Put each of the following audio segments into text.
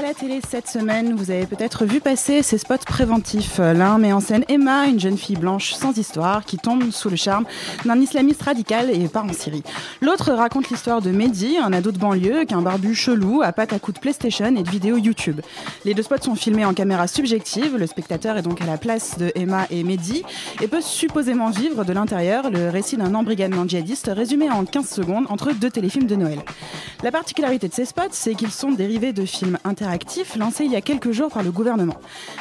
À la télé cette semaine, vous avez peut-être vu passer ces spots préventifs. L'un met en scène Emma, une jeune fille blanche sans histoire qui tombe sous le charme d'un islamiste radical et part en Syrie. L'autre raconte l'histoire de Mehdi, un ado de banlieue qu'un barbu chelou à patte à coups de PlayStation et de vidéos YouTube. Les deux spots sont filmés en caméra subjective. Le spectateur est donc à la place de Emma et Mehdi et peut supposément vivre de l'intérieur le récit d'un embrigadement djihadiste résumé en 15 secondes entre deux téléfilms de Noël. La particularité de ces spots, c'est qu'ils sont dérivés de films interactifs lancés il y a quelques jours par le gouvernement.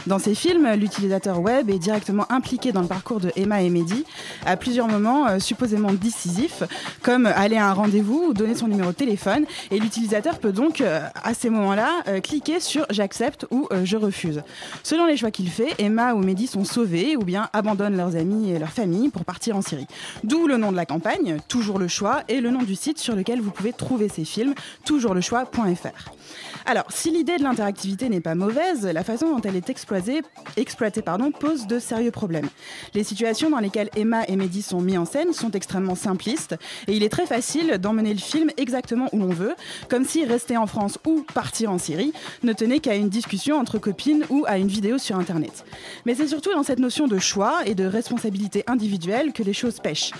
Dans ces films, l'utilisateur web est directement impliqué dans le parcours de Emma et Mehdi à plusieurs moments euh, supposément décisifs, comme aller à un rendez-vous ou donner son numéro de téléphone. Et l'utilisateur peut donc, euh, à ces moments-là, euh, cliquer sur j'accepte ou je refuse. Selon les choix qu'il fait, Emma ou Mehdi sont sauvés ou bien abandonnent leurs amis et leur famille pour partir en Syrie. D'où le nom de la campagne, Toujours le choix, et le nom du site sur lequel vous pouvez trouver ces films, toujourlechoix.fr. Alors, si l'idée de l'interactivité n'est pas mauvaise, la façon dont elle est exploitée, pose de sérieux problèmes. Les situations dans lesquelles Emma et Mehdi sont mis en scène sont extrêmement simplistes et il est très facile d'emmener le film exactement où l'on veut, comme si rester en France ou partir en Syrie ne tenait qu'à une discussion entre copines ou à une vidéo sur Internet. Mais c'est surtout dans cette notion de choix et de responsabilité individuelle que les choses pêchent.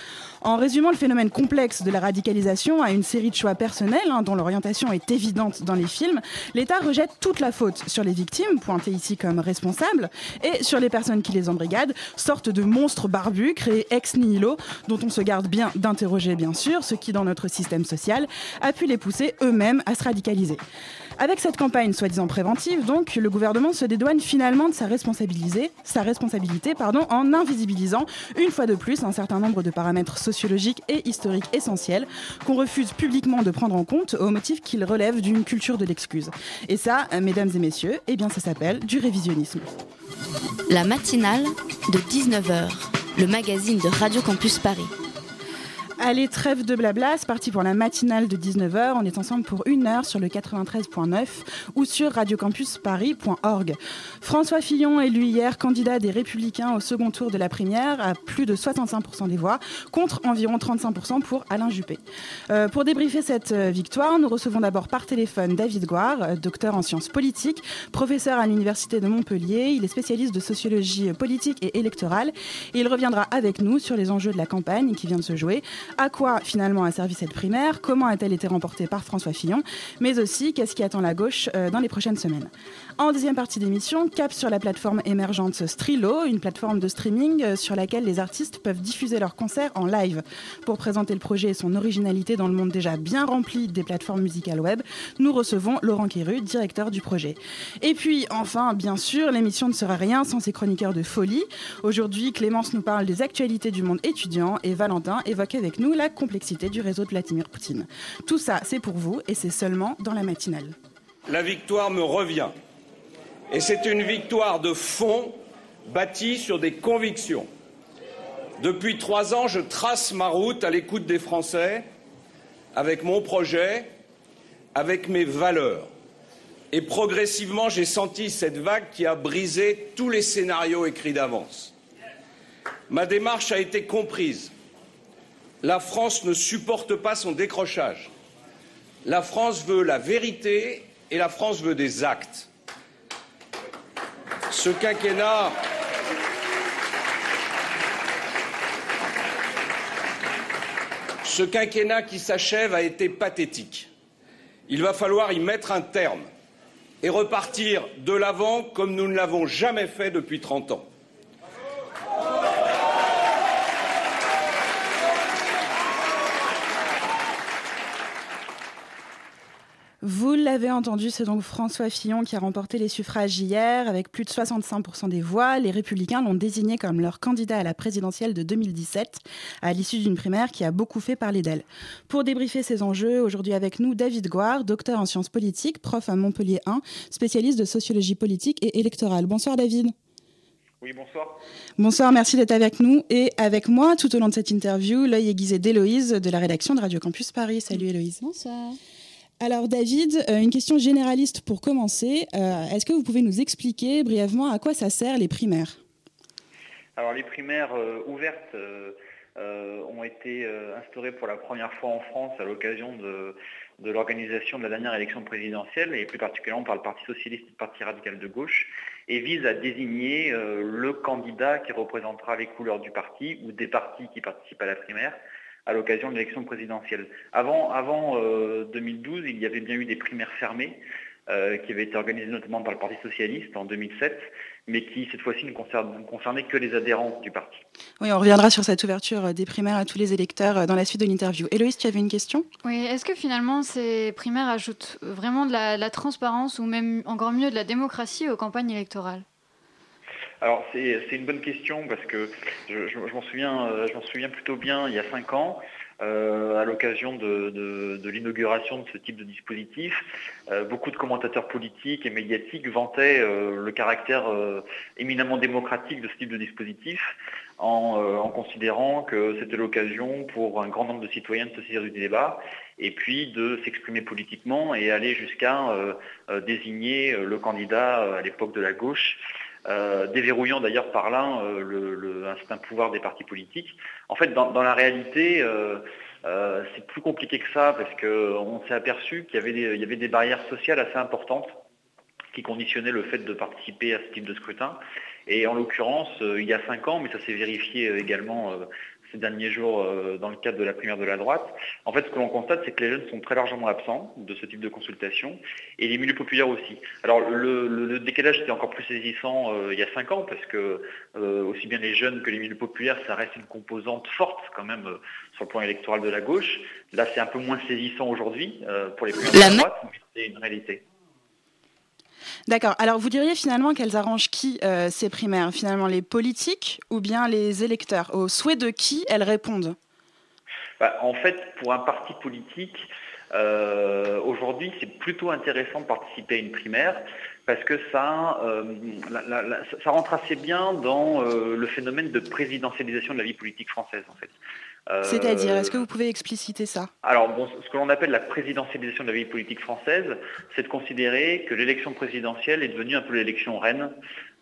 En résumant le phénomène complexe de la radicalisation à une série de choix personnels, hein, dont l'orientation est évidente dans les films, l'État rejette toute la faute sur les victimes, pointées ici comme responsables, et sur les personnes qui les embrigadent, sorte de monstres barbus créés ex nihilo, dont on se garde bien d'interroger bien sûr, ce qui dans notre système social a pu les pousser eux-mêmes à se radicaliser. Avec cette campagne soi-disant préventive, donc, le gouvernement se dédouane finalement de sa responsabilité, sa responsabilité en invisibilisant une fois de plus un certain nombre de paramètres sociologiques et historiques essentiels qu'on refuse publiquement de prendre en compte au motif qu'ils relèvent d'une culture de l'excuse. Et ça, mesdames et messieurs, eh bien ça s'appelle du révisionnisme. La matinale de 19h, le magazine de Radio Campus Paris. Allez, trêve de blabla, c'est parti pour la matinale de 19h. On est ensemble pour une heure sur le 93.9 ou sur radiocampusparis.org. François Fillon élu hier candidat des Républicains au second tour de la primaire à plus de 65% des voix, contre environ 35% pour Alain Juppé. Euh, pour débriefer cette euh, victoire, nous recevons d'abord par téléphone David Goire, euh, docteur en sciences politiques, professeur à l'Université de Montpellier. Il est spécialiste de sociologie politique et électorale. Et il reviendra avec nous sur les enjeux de la campagne qui vient de se jouer à quoi finalement a servi cette primaire, comment a-t-elle été remportée par François Fillon, mais aussi qu'est-ce qui attend la gauche euh, dans les prochaines semaines? En deuxième partie d'émission, cap sur la plateforme émergente Strilo, une plateforme de streaming euh, sur laquelle les artistes peuvent diffuser leurs concerts en live. Pour présenter le projet et son originalité dans le monde déjà bien rempli des plateformes musicales web, nous recevons Laurent Quéru, directeur du projet. Et puis enfin, bien sûr, l'émission ne sera rien sans ses chroniqueurs de folie. Aujourd'hui, Clémence nous parle des actualités du monde étudiant et Valentin évoque avec nous la complexité du réseau de Vladimir Poutine. Tout ça, c'est pour vous et c'est seulement dans la matinale. La victoire me revient. Et c'est une victoire de fond bâtie sur des convictions. Depuis trois ans, je trace ma route à l'écoute des Français, avec mon projet, avec mes valeurs. Et progressivement, j'ai senti cette vague qui a brisé tous les scénarios écrits d'avance. Ma démarche a été comprise. La France ne supporte pas son décrochage. La France veut la vérité et la France veut des actes. Ce quinquennat. Ce quinquennat qui s'achève a été pathétique. Il va falloir y mettre un terme et repartir de l'avant comme nous ne l'avons jamais fait depuis 30 ans. Vous l'avez entendu, c'est donc François Fillon qui a remporté les suffrages hier avec plus de 65% des voix. Les républicains l'ont désigné comme leur candidat à la présidentielle de 2017 à l'issue d'une primaire qui a beaucoup fait parler d'elle. Pour débriefer ces enjeux, aujourd'hui avec nous David Goire, docteur en sciences politiques, prof à Montpellier 1, spécialiste de sociologie politique et électorale. Bonsoir David. Oui, bonsoir. Bonsoir, merci d'être avec nous et avec moi tout au long de cette interview, l'œil aiguisé d'Héloïse de la rédaction de Radio Campus Paris. Salut Héloïse. Bonsoir. Alors David, euh, une question généraliste pour commencer. Euh, est-ce que vous pouvez nous expliquer brièvement à quoi ça sert les primaires? Alors les primaires euh, ouvertes ont été instaurées pour la première fois en France à l'occasion de, de l'organisation de la dernière élection présidentielle et plus particulièrement par le Parti socialiste et le Parti radical de gauche et visent à désigner le candidat qui représentera les couleurs du parti ou des partis qui participent à la primaire à l'occasion de l'élection présidentielle. Avant, avant 2012, euh, il y avait bien eu des primaires fermées euh, qui avaient été organisées notamment par le Parti socialiste en 2007, mais qui cette fois-ci ne concernaient que les adhérents du parti. Oui, on reviendra sur cette ouverture des primaires à tous les électeurs dans la suite de l'interview. Héloïse, tu avais une question? Oui, est-ce que finalement ces primaires ajoutent vraiment de la transparence ou même encore mieux de la démocratie aux campagnes électorales? Alors c'est une bonne question parce que je, m'en souviens, euh, je m'en souviens plutôt bien il y a cinq ans. Euh, à l'occasion de, l'inauguration de ce type de dispositif, euh, beaucoup de commentateurs politiques et médiatiques vantaient le caractère éminemment démocratique de ce type de dispositif en, considérant que c'était l'occasion pour un grand nombre de citoyens de se saisir du débat et puis de s'exprimer politiquement et aller jusqu'à désigner le candidat à l'époque de la gauche euh, déverrouillant d'ailleurs par là euh, le, un pouvoir des partis politiques. En fait, dans, la réalité, euh, c'est plus compliqué que ça parce qu'on s'est aperçu qu'il y, y, avait des barrières sociales assez importantes qui conditionnaient le fait de participer à ce type de scrutin. Et en l'occurrence, il y a cinq ans, mais ça s'est vérifié également ces derniers jours euh, dans le cadre de la primaire de la droite. En fait, ce que l'on constate, c'est que les jeunes sont très largement absents de ce type de consultation et les milieux populaires aussi. Alors, le, décalage était encore plus saisissant euh, il y a cinq ans parce que euh, aussi bien les jeunes que les milieux populaires, ça reste une composante forte quand même sur le plan électoral de la gauche. Là, c'est un peu moins saisissant aujourd'hui pour les primaires de la droite, mais c'est une réalité. D'accord. Alors, vous diriez finalement qu'elles arrangent qui euh, ces primaires? Finalement, les politiques ou bien les électeurs? Au souhait de qui elles répondent? Bah, En fait, pour un parti politique, euh, aujourd'hui, c'est plutôt intéressant de participer à une primaire parce que ça, euh, ça rentre assez bien dans le phénomène de présidentialisation de la vie politique française, en fait. C'est-à-dire, est-ce que vous pouvez expliciter ça? Alors, bon, ce que l'on appelle la présidentialisation de la vie politique française, c'est de considérer que l'élection présidentielle est devenue un peu l'élection reine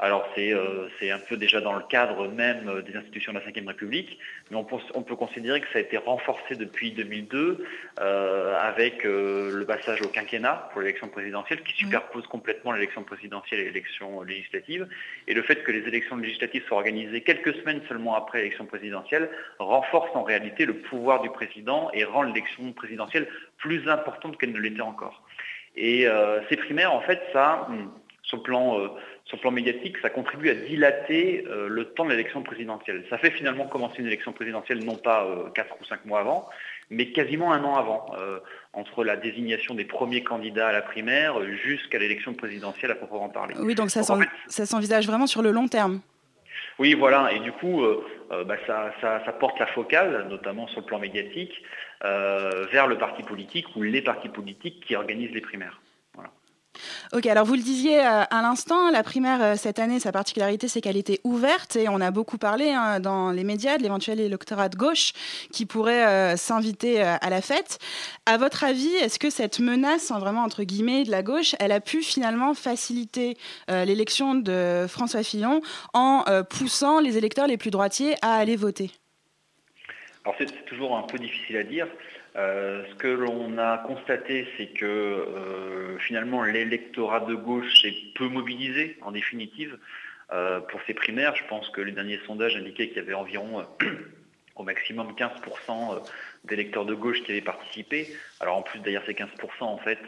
alors euh, c'est un peu déjà dans le cadre même euh, des institutions de la Ve République, mais on, peut considérer que ça a été renforcé depuis 2002 euh, avec le passage au quinquennat pour l'élection présidentielle qui superpose complètement l'élection présidentielle et l'élection législative. Et le fait que les élections législatives soient organisées quelques semaines seulement après l'élection présidentielle renforce en réalité le pouvoir du président et rend l'élection présidentielle plus importante qu'elle ne l'était encore. Et ces primaires, en fait, ça, hmm, sur le plan sur le plan médiatique, ça contribue à dilater euh, le temps de l'élection présidentielle. Ça fait finalement commencer une élection présidentielle non pas euh, quatre 4 ou 5 mois avant, mais quasiment un an avant, euh, entre la désignation des premiers candidats à la primaire jusqu'à l'élection présidentielle à proprement parler. Oui, donc ça s'envisage vraiment sur le long terme. Oui, voilà, et du coup, bah, ça, ça, porte la focale, notamment sur le plan médiatique, vers le parti politique ou les partis politiques qui organisent les primaires. Ok, alors vous le disiez euh, à l'instant, la primaire euh, cette année, sa particularité, c'est qu'elle était ouverte et on a beaucoup parlé hein, dans les médias de l'éventuel électorat de gauche qui pourrait euh, s'inviter à la fête. À votre avis, est-ce que cette menace, vraiment entre guillemets, de la gauche, elle a pu finalement faciliter l'élection de François Fillon en poussant les électeurs les plus droitiers à aller voter? Alors c'est toujours un peu difficile à dire. Euh, ce que l'on a constaté, c'est que euh, finalement l'électorat de gauche est peu mobilisé en définitive euh, pour ces primaires. Je pense que les derniers sondages indiquaient qu'il y avait environ au maximum 15% d'électeurs de gauche qui avaient participé. Alors en plus d'ailleurs ces 15% en fait,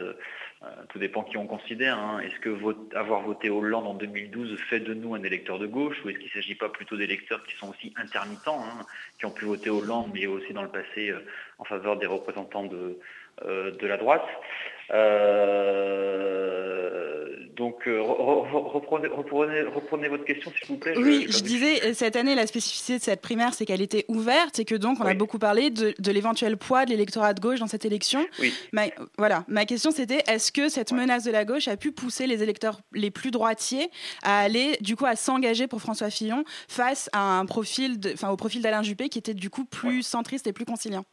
tout dépend qui on considère. Hein. Est-ce que avoir voté Hollande en 2012 fait de nous un électeur de gauche ou est-ce qu'il ne s'agit pas plutôt d'électeurs qui sont aussi intermittents, hein, qui ont pu voter Hollande mais aussi dans le passé en faveur des représentants de, euh, de la droite? Donc, reprenez, reprenez, votre question, s'il vous plaît. oui, je, disais, cette année, la spécificité de cette primaire, c'est qu'elle était ouverte et que donc, on a beaucoup parlé de, l'éventuel poids de l'électorat de gauche dans cette élection. Oui. Ma, voilà, ma question, c'était est-ce que cette menace de la gauche a pu pousser les électeurs les plus droitiers à aller, du coup, à s'engager pour François Fillon face à un profil, enfin, au profil d'Alain Juppé qui était du coup plus centriste et plus conciliant?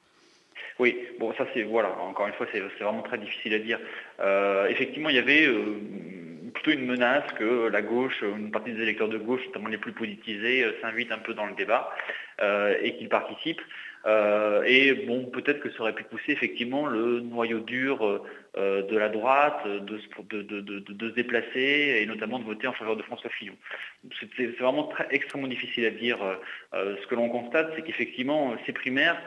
Oui, bon, ça c'est, voilà, encore une fois, c'est vraiment très difficile à dire. Euh, effectivement, il y avait euh, plutôt une menace que la gauche, une partie des électeurs de gauche, notamment les plus politisés, euh, s'invitent un peu dans le débat et qu'ils participent. et bon, peut-être que ça aurait pu pousser effectivement le noyau dur de la droite de, se déplacer et notamment de voter en faveur de François Fillon. C'est vraiment extrêmement difficile à dire. ce que l'on constate, c'est qu'effectivement, ces primaires,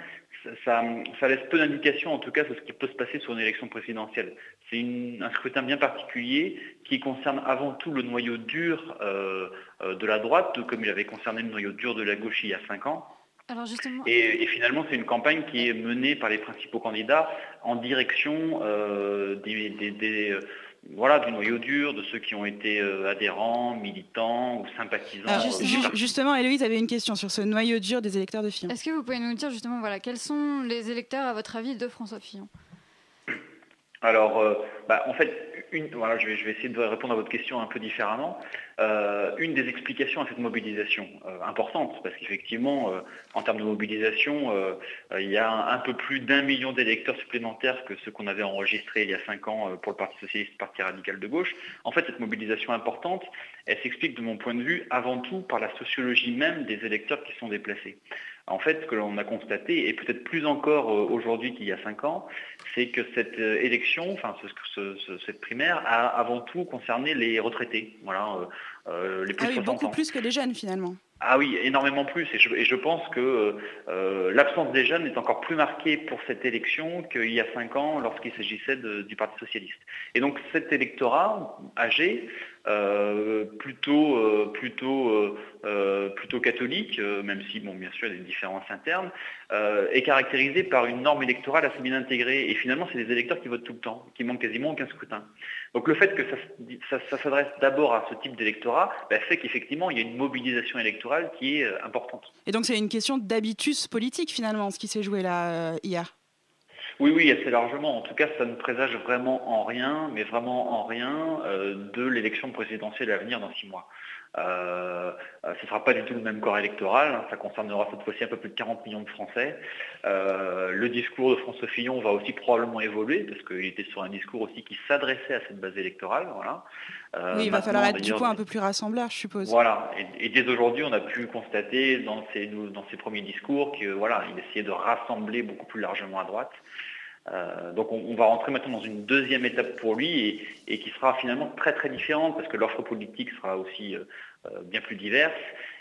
ça, laisse peu d'indications en tout cas sur ce qui peut se passer sur une élection présidentielle. C'est un scrutin bien particulier qui concerne avant tout le noyau dur euh, euh, de la droite, comme il avait concerné le noyau dur de la gauche il y a cinq ans. et, finalement, c'est une campagne qui est menée par les principaux candidats en direction euh, des, voilà, du noyau dur, de ceux qui ont été euh, adhérents, militants ou sympathisants. Euh, justement, Héloïse avait une question sur ce noyau dur des électeurs de Fillon. Est-ce que vous pouvez nous dire justement voilà, quels sont les électeurs, à votre avis, de François Fillon? Alors, euh, bah, en fait, voilà, je, vais, essayer de répondre à votre question un peu différemment. Euh, une des explications à cette mobilisation euh, importante, parce qu'effectivement, en termes de mobilisation, il y a un, peu plus d'un million d'électeurs supplémentaires que ceux qu'on avait enregistrés il y a cinq ans pour le Parti socialiste, Parti radical de gauche. En fait, cette mobilisation importante, elle s'explique de mon point de vue avant tout par la sociologie même des électeurs qui sont déplacés. En fait, ce que l'on a constaté, et peut-être plus encore aujourd'hui qu'il y a cinq ans, c'est que cette euh, élection, enfin cette primaire, a avant tout concerné les retraités, voilà, euh, euh, les plus ah beaucoup plus que les jeunes finalement. Ah oui, énormément plus. Et je, pense que l'absence des jeunes est encore plus marquée pour cette élection qu'il y a cinq ans lorsqu'il s'agissait du Parti socialiste. Et donc cet électorat âgé euh, plutôt, euh, plutôt, euh, plutôt catholique, même si, bon, bien sûr, il y a des différences internes, est caractérisé par une norme électorale assez bien intégrée. Et finalement, c'est des électeurs qui votent tout le temps, qui manquent quasiment aucun scrutin. Donc le fait que ça, s'adresse d'abord à ce type d'électorat bah, fait qu'effectivement, il y a une mobilisation électorale qui est importante. Et donc c'est une question d'habitus politique, finalement, ce qui s'est joué là hier oui, oui, assez largement. En tout cas, ça ne présage vraiment en rien, mais vraiment en rien, euh, de l'élection présidentielle à venir dans six mois. Euh, euh, ce ne sera pas du tout le même corps électoral, hein. ça concernera cette fois-ci un peu plus de 40 millions de Français. le discours de François Fillon va aussi probablement évoluer, parce qu'il était sur un discours aussi qui s'adressait à cette base électorale. Voilà. oui, il va falloir être du coup un peu plus rassembleur, je suppose. Voilà, et, dès aujourd'hui, on a pu constater dans ses, dans ses premiers discours qu'il voilà, essayait de rassembler beaucoup plus largement à droite. Euh, donc on, va rentrer maintenant dans une deuxième étape pour lui et, qui sera finalement très très différente parce que l'offre politique sera aussi euh, euh, bien plus diverse.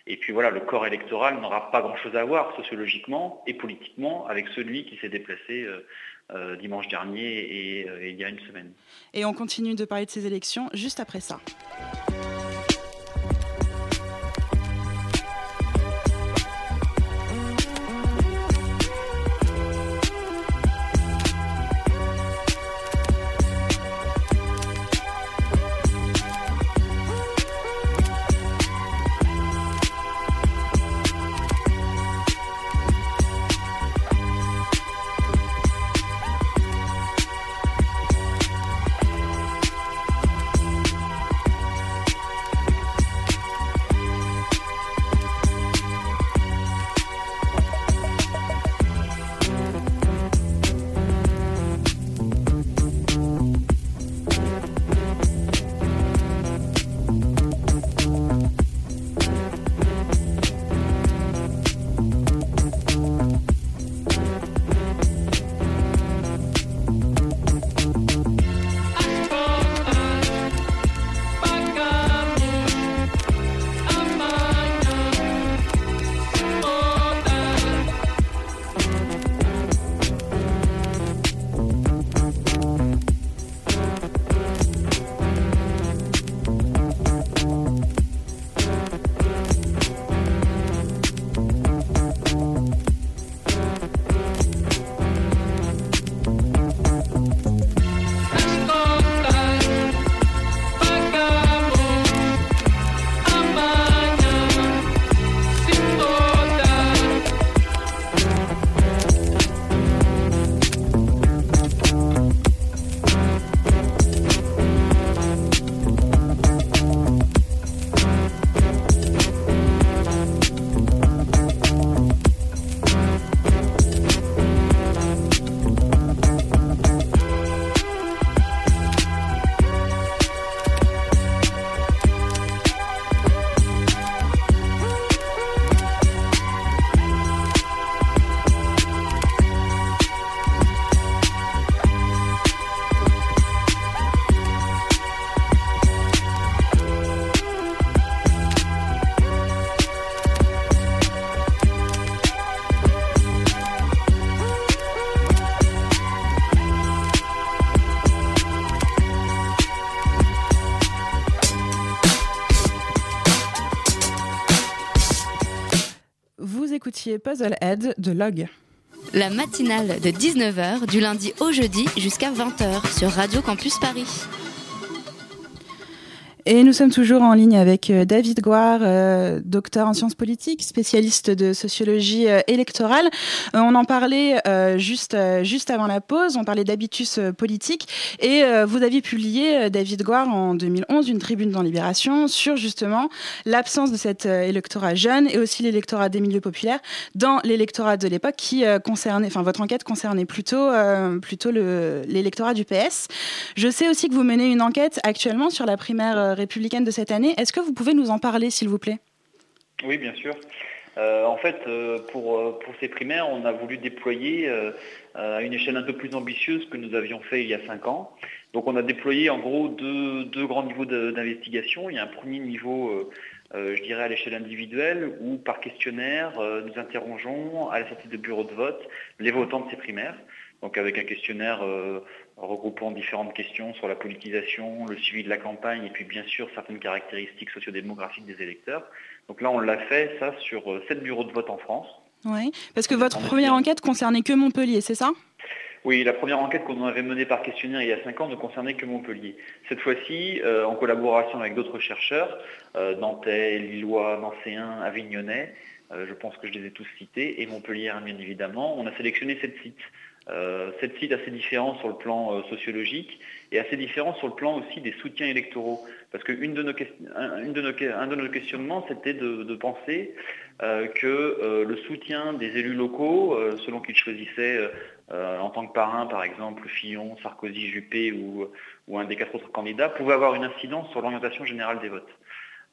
Et puis voilà, le corps électoral n'aura pas grand-chose à voir sociologiquement et politiquement avec celui qui s'est déplacé dimanche dernier et, et il y a une semaine. Et on continue de parler de ces élections juste après ça. Écoutiez Puzzlehead de Log. La matinale de 19h du lundi au jeudi jusqu'à 20h sur Radio Campus Paris. Et nous sommes toujours en ligne avec euh, David Goire, euh, docteur en sciences politiques, spécialiste de sociologie euh, électorale. on en parlait juste, juste avant la pause, on parlait d'habitus politique. Et vous aviez publié, David Goire, en 2011, une tribune dans Libération sur justement l'absence de cet électorat jeune et aussi l'électorat des milieux populaires dans l'électorat de l'époque qui concernait, enfin votre enquête concernait plutôt, plutôt l'électorat du PS. Je sais aussi que vous menez une enquête actuellement sur la primaire républicaine de cette année. Est-ce que vous pouvez nous en parler, s'il vous plaît? Oui, bien sûr. Euh, en fait, euh, pour, euh, pour, ces primaires, on a voulu déployer à une échelle un peu plus ambitieuse que nous avions fait il y a cinq ans. Donc on a déployé en gros deux, deux grands niveaux d'investigation. Il y a un premier niveau, je dirais, à l'échelle individuelle, où par questionnaire, nous interrogeons à la sortie de bureau de vote les votants de ces primaires. Donc avec un questionnaire regroupant différentes questions sur la politisation, le suivi de la campagne et puis bien sûr certaines caractéristiques sociodémographiques des électeurs. Donc là, on l'a fait, ça, sur euh, sept bureaux de vote en France. Oui, parce que votre première enquête concernait que Montpellier, c'est ça? Oui, la première enquête qu'on avait menée par questionnaire il y a cinq ans ne concernait que Montpellier. Cette fois-ci, euh, en collaboration avec d'autres chercheurs, euh, nantais, lillois, nancéens, avignonnais, je pense que je les ai tous cités, et Montpellier bien évidemment, on a sélectionné sept sites euh, cette site assez différent sur le plan euh, sociologique et assez différent sur le plan aussi des soutiens électoraux. Parce de, nos, de nos questionnements, c'était de, penser euh, que le soutien des élus locaux, selon qu'ils choisissaient en tant que parrain, par exemple, Fillon, Sarkozy, Juppé ou un des quatre autres candidats, pouvait avoir une incidence sur l'orientation générale des votes.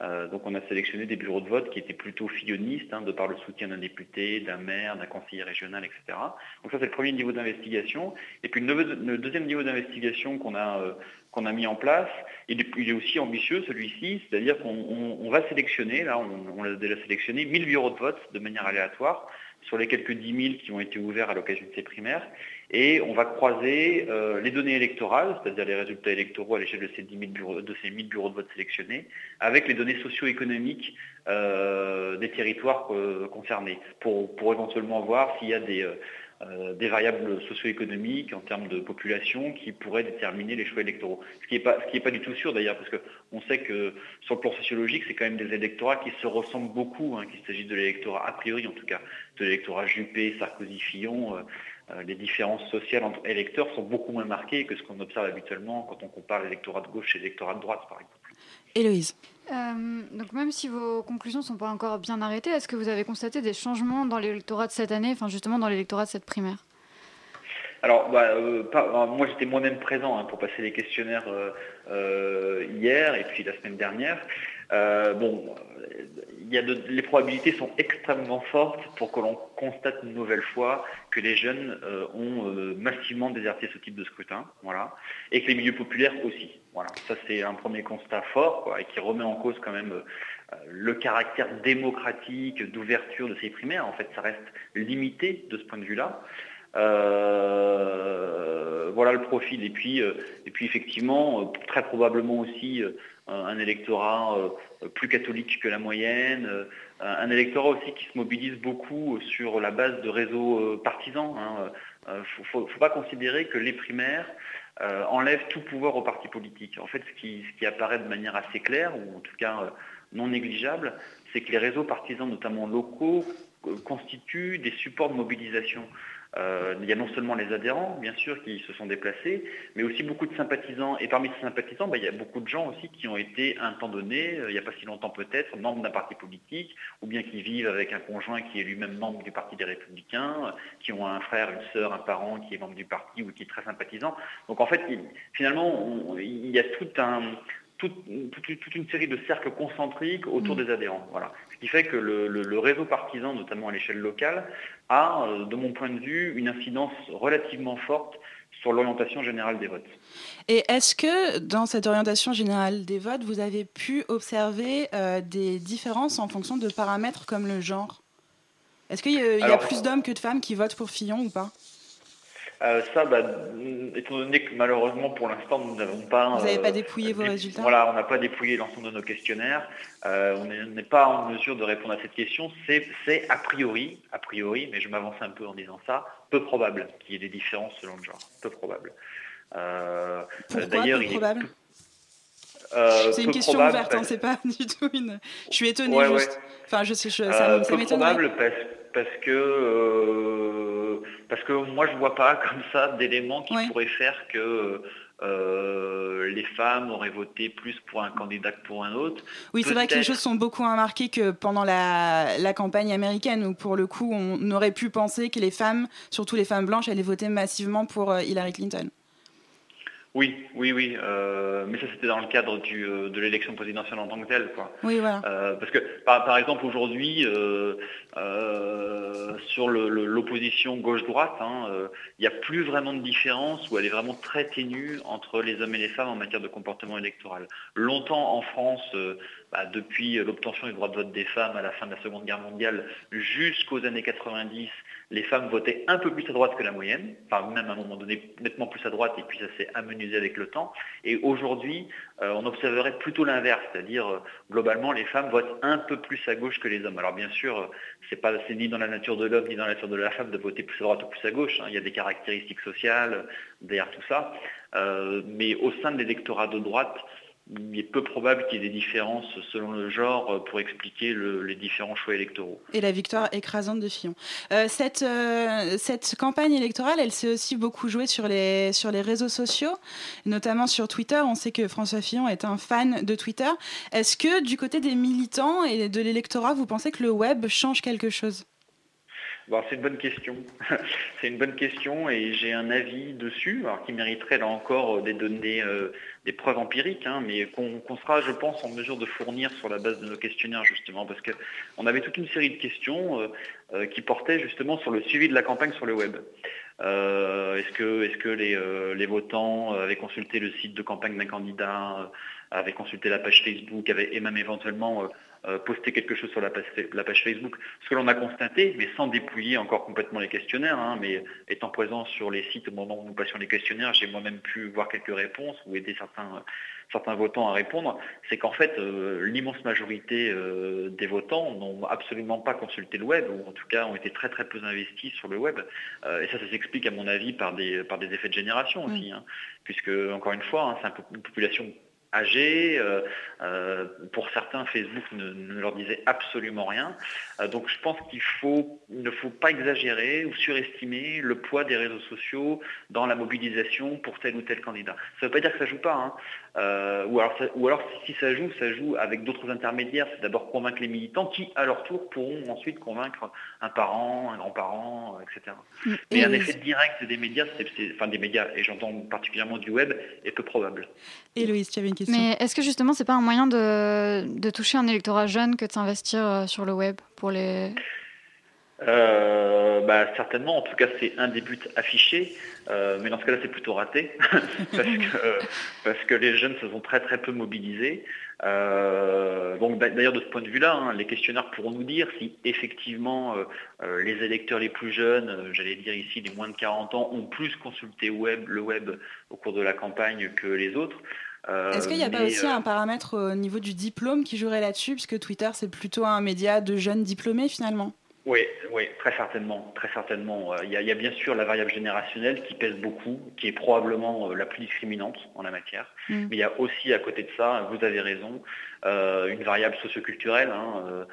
Euh, donc on a sélectionné des bureaux de vote qui étaient plutôt fillonistes, hein, de par le soutien d'un député, d'un maire, d'un conseiller régional, etc. Donc ça c'est le premier niveau d'investigation. Et puis le, deuxième niveau d'investigation qu'on a, euh, qu'on a mis en place, il est, aussi ambitieux celui-ci, c'est-à-dire qu'on va sélectionner, là on, on l'a déjà sélectionné, 1000 bureaux de vote de manière aléatoire sur les quelques 10 000 qui ont été ouverts à l'occasion de ces primaires. Et on va croiser euh, les données électorales, c'est-à-dire les résultats électoraux à l'échelle de ces 10 000 bureaux, de ces 1000 bureaux de vote sélectionnés, avec les données socio-économiques euh, des territoires euh, concernés, pour, éventuellement voir s'il y a des, variables socio-économiques en termes de population qui pourraient déterminer les choix électoraux. Ce qui n'est pas, pas, du tout sûr d'ailleurs, parce qu'on sait que sur le plan sociologique, c'est quand même des électorats qui se ressemblent beaucoup, hein, qu'il s'agisse de l'électorat, a priori en tout cas, de l'électorat Juppé, Sarkozy, Fillon. Euh, les différences sociales entre électeurs sont beaucoup moins marquées que ce qu'on observe habituellement quand on compare l'électorat de gauche et l'électorat de droite, par exemple. Héloïse. Euh, donc même si vos conclusions ne sont pas encore bien arrêtées, est-ce que vous avez constaté des changements dans l'électorat de cette année, enfin justement dans l'électorat de cette primaire? Alors, bah, euh, moi j'étais moi-même présent hein, pour passer les questionnaires hier et puis la semaine dernière. Bon, les probabilités sont extrêmement fortes pour que l'on constate une nouvelle fois que les jeunes euh, ont euh, massivement déserté ce type de scrutin, voilà, et que les milieux populaires aussi. Voilà, ça c'est un premier constat fort et qui remet en cause quand même euh, le caractère démocratique d'ouverture de ces primaires. En fait, ça reste limité de ce point de vue-là. voilà le profil. Et puis, et puis effectivement, très probablement aussi un électorat euh, plus catholique que la moyenne, euh, un électorat aussi qui se mobilise beaucoup sur la base de réseaux euh, partisans. Il ne faut, pas considérer que les primaires enlèvent tout pouvoir aux partis politiques. En fait, ce qui, apparaît de manière assez claire, ou en tout cas non négligeable, c'est que les réseaux partisans, notamment locaux, constituent des supports de mobilisation. Euh, il y a non seulement les adhérents, bien sûr, qui se sont déplacés, mais aussi beaucoup de sympathisants. Et parmi ces sympathisants, bah, il y a beaucoup de gens aussi qui ont été, à un temps donné, euh, il n'y a pas si longtemps peut-être, membres d'un parti politique, ou bien qui vivent avec un conjoint qui est lui-même membre du Parti des Républicains, qui ont un frère, une sœur, un parent qui est membre du parti ou qui est très sympathisant. Donc en fait, finalement, il y a tout un, toute, une série de cercles concentriques autour mm. des adhérents. Voilà. Ce qui fait que le, réseau partisan, notamment à l'échelle locale, a, euh, de mon point de vue, une incidence relativement forte sur l'orientation générale des votes. Et est-ce que dans cette orientation générale des votes, vous avez pu observer euh, des différences en fonction de paramètres comme le genre? Est-ce qu'il y a, plus d'hommes que de femmes qui votent pour Fillon ou pas? Euh, ça, bah, étant donné que malheureusement pour l'instant nous n'avons pas. Vous n'avez pas dépouillé vos résultats? Voilà, on n'a pas dépouillé l'ensemble de nos questionnaires. on n'est pas en mesure de répondre à cette question. C'est a priori, a priori, mais je m'avance un peu en disant ça, peu probable qu'il y ait des différences selon le genre. Peu probable. Pourquoi peu probable? euh, c'est une question ouverte, hein, c'est pas du tout une. Je suis étonnée juste. Enfin, je sais, je, ça, euh, ça probable parce, parce que euh, parce que moi je vois pas comme ça d'éléments qui pourraient faire que euh, les femmes auraient voté plus pour un candidat que pour un autre. Oui, c'est vrai que les choses sont beaucoup marquées que pendant la, la, campagne américaine, où pour le coup, on aurait pu penser que les femmes, surtout les femmes blanches, allaient voter massivement pour Hillary Clinton. Oui, oui, oui. Euh, mais ça, c'était dans le cadre du, euh, de l'élection présidentielle en tant que telle. Quoi. Oui, voilà. Euh, parce que, par, exemple, aujourd'hui, sur l'opposition gauche-droite, hein, il n'y a plus vraiment de différence, où elle est vraiment très ténue entre les hommes et les femmes en matière de comportement électoral. Longtemps en France, bah, depuis l'obtention du droit de vote des femmes à la fin de la Seconde Guerre mondiale jusqu'aux années 90, les femmes votaient un peu plus à droite que la moyenne, enfin même à un moment donné nettement plus à droite, et puis ça s'est amenuisé avec le temps. Et aujourd'hui, euh, on observerait plutôt l'inverse, c'est-à-dire euh, globalement les femmes votent un peu plus à gauche que les hommes. Alors bien sûr, euh, c'est pas ni dans la nature de l'homme ni dans la nature de la femme de voter plus à droite ou plus à gauche. Hein. Il y a des caractéristiques sociales derrière tout ça, mais au sein de l'électorat de droite, il est peu probable qu'il y ait des différences selon le genre pour expliquer les différents choix électoraux. Et la victoire écrasante de Fillon. Euh, cette, euh, cette campagne électorale, elle s'est aussi beaucoup jouée sur les réseaux sociaux, notamment sur Twitter. On sait que François Fillon est un fan de Twitter. Est-ce que du côté des militants et de l'électorat, vous pensez que le web change quelque chose? C'est une bonne question. c'est une bonne question et j'ai un avis dessus, qui mériterait là encore des données, euh, des preuves empiriques, hein, mais qu'on sera, je pense, en mesure de fournir sur la base de nos questionnaires justement, parce qu'on avait toute une série de questions euh, euh, qui portaient justement sur le suivi de la campagne sur le web. est-ce que, les, votants avaient consulté le site de campagne d'un candidat, avaient consulté la page Facebook, avaient et même éventuellement euh, poster quelque chose sur la page, Facebook. Ce que l'on a constaté, mais sans dépouiller encore complètement les questionnaires, hein, mais étant présent sur les sites au moment où nous passions les questionnaires, j'ai moi-même pu voir quelques réponses ou aider certains, certains votants à répondre, c'est qu'en fait, euh, l'immense majorité euh, des votants n'ont absolument pas consulté le web, ou en tout cas ont été très très peu investis sur le web. et ça, ça s'explique à mon avis par des, par des effets de génération aussi, hein, puisque encore une fois, hein, c'est une population âgés. Euh, euh, pour certains, Facebook ne, leur disait absolument rien. Euh, donc je pense qu'il ne faut pas exagérer ou surestimer le poids des réseaux sociaux dans la mobilisation pour tel ou tel candidat. Ça ne veut pas dire que ça ne joue pas. Hein. Ou, alors ou alors si ça joue, ça joue avec d'autres intermédiaires. C'est d'abord convaincre les militants qui, à leur tour, pourront ensuite convaincre un parent, un grand-parent, etc. Mm. Mais un effet direct des médias, enfin des médias, et j'entends particulièrement du web, est peu probable. Héloïse, tu avais une question? Mais est-ce que justement, c'est pas un moyen de, de, toucher un électorat jeune que de s'investir euh, sur le web pour les... Euh, bah, certainement, en tout cas c'est un des buts affichés, euh, mais dans ce cas-là c'est plutôt raté, parce, que, parce que les jeunes se sont très très peu mobilisés. donc d'ailleurs de ce point de vue-là, hein, les questionnaires pourront nous dire si effectivement les électeurs les plus jeunes, j'allais dire ici les moins de 40 ans, ont plus consulté web, le web au cours de la campagne que les autres. Est-ce qu'il n'y a pas aussi euh, un paramètre au niveau du diplôme qui jouerait là-dessus, puisque Twitter c'est plutôt un média de jeunes diplômés finalement oui, oui, très certainement, très certainement. Euh, il y, a, bien sûr la variable générationnelle qui pèse beaucoup, qui est probablement euh, la plus discriminante en la matière. Mm. Mais il y a aussi à côté de ça, vous avez raison, une variable socioculturelle. Hein,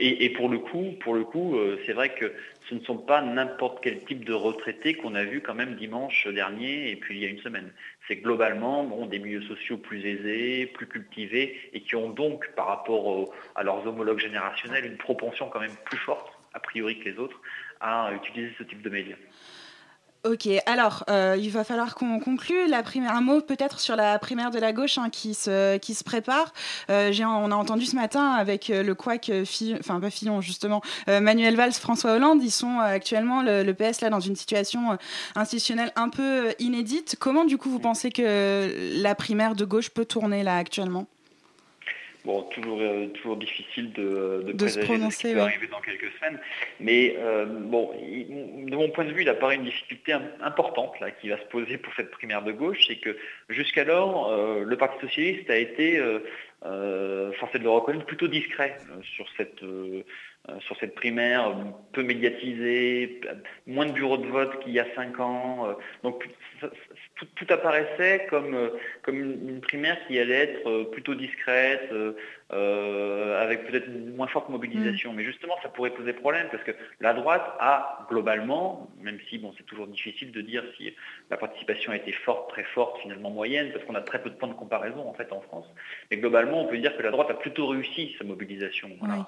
et, pour le coup, pour le coup, c'est vrai que ce ne sont pas n'importe quel type de retraités qu'on a vu quand même dimanche dernier et puis il y a une semaine. C'est globalement bon, des milieux sociaux plus aisés, plus cultivés et qui ont donc par rapport à leurs homologues générationnels une propension quand même plus forte, a priori que les autres, à utiliser ce type de médias. Ok, alors euh, il va falloir qu'on conclue. La primaire, un mot peut-être sur la primaire de la gauche hein, qui, se, qui se prépare. Euh, on a entendu ce matin avec euh, le couac, enfin pas Fillon justement, Manuel Valls, François Hollande, ils sont actuellement le, PS là dans une situation institutionnelle un peu inédite. Comment du coup vous pensez que la primaire de gauche peut tourner là actuellement? Bon, toujours, euh, toujours difficile de, De se présager prononcer, ce qui peut arriver dans quelques semaines. Mais euh, bon, il- de mon point de vue, il apparaît une difficulté im- importante là, qui va se poser pour cette primaire de gauche, c'est que jusqu'alors, euh, le Parti socialiste a été, euh, euh, est de le reconnaître, plutôt discret euh, sur cette, euh, euh, sur cette primaire, euh, peu médiatisée, p- moins de bureaux de vote qu'il y a cinq ans. euh, donc tout, tout apparaissait comme, euh, comme une, une primaire qui allait être euh, plutôt discrète, euh, euh, avec peut-être une moins forte mobilisation. Mais justement, ça pourrait poser problème parce que la droite a globalement, même si bon, c'est toujours difficile de dire si la participation a été forte, très forte, finalement moyenne, parce qu'on a très peu de points de comparaison en fait en France. Mais globalement, on peut dire que la droite a plutôt réussi sa mobilisation. Voilà. Oui.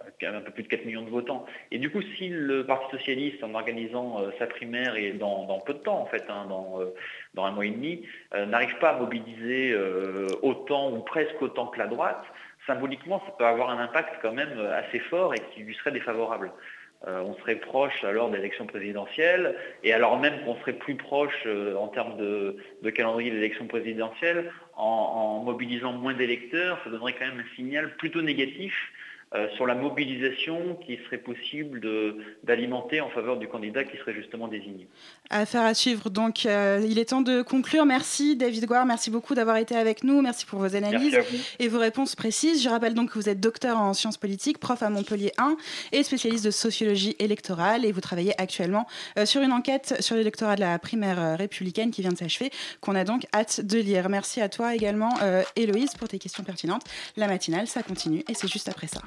Euh, un peu plus de 4 millions de votants. Et du coup, si le Parti Socialiste, en organisant euh, sa primaire et dans, peu de temps, en fait, hein, dans, euh, dans un mois et demi, n'arrive pas à mobiliser autant ou presque autant que la droite, symboliquement, ça peut avoir un impact quand même assez fort et qui lui serait défavorable. On serait proche alors de l'élection présidentielle, et alors même qu'on serait plus proche en termes de, calendrier de l'élection présidentielle, en, en mobilisant moins d'électeurs, ça donnerait quand même un signal plutôt négatif euh, sur la mobilisation qui serait possible d'alimenter en faveur du candidat qui serait justement désigné. Affaire à suivre. Donc, euh, il est temps de conclure. Merci, David Guard. Merci beaucoup d'avoir été avec nous. Merci pour vos analyses vous. et vos réponses précises. Je rappelle donc que vous êtes docteur en sciences politiques, prof à Montpellier 1 et spécialiste de sociologie électorale. Et vous travaillez actuellement euh, sur une enquête sur l'électorat de la primaire républicaine qui vient de s'achever, qu'on a donc hâte de lire. Merci à toi également, Héloïse, pour tes questions pertinentes. La matinale, ça continue et c'est juste après ça.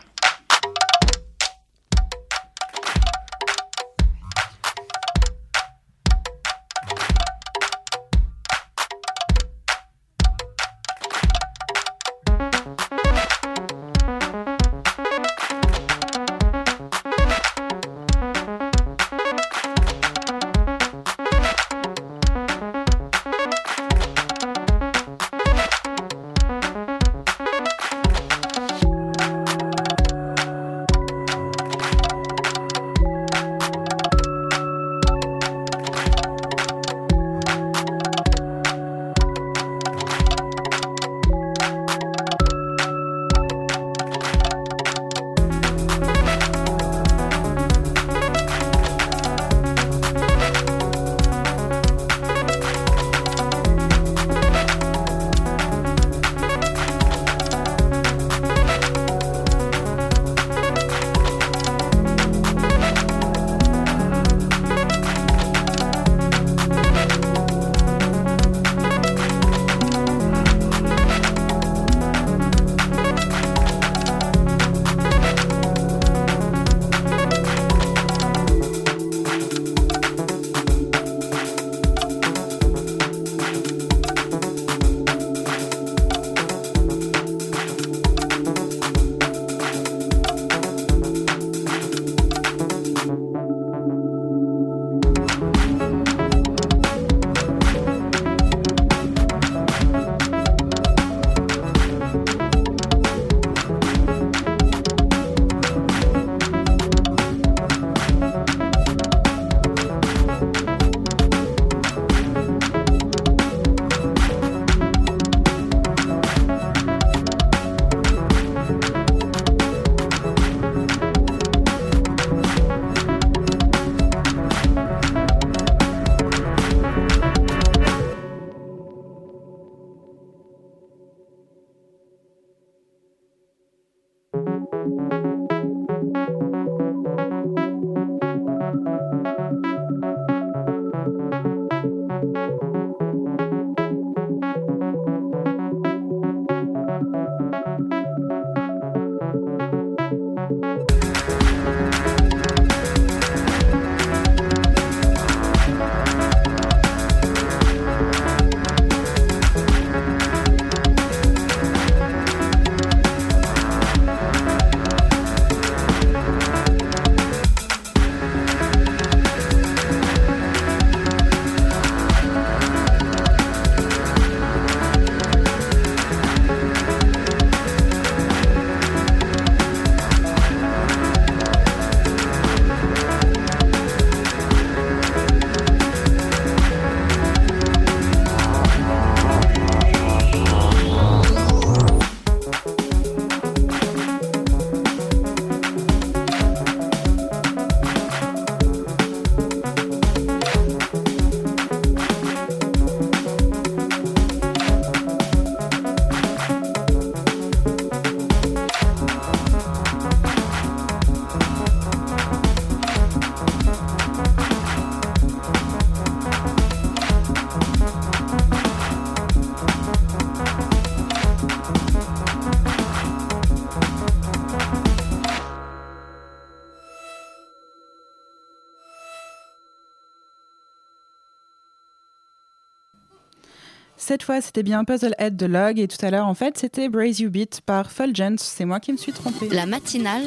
Fois c'était bien Puzzle Head de Log et tout à l'heure en fait c'était Brace You Beat par Fulgence. C'est moi qui me suis trompée. La matinale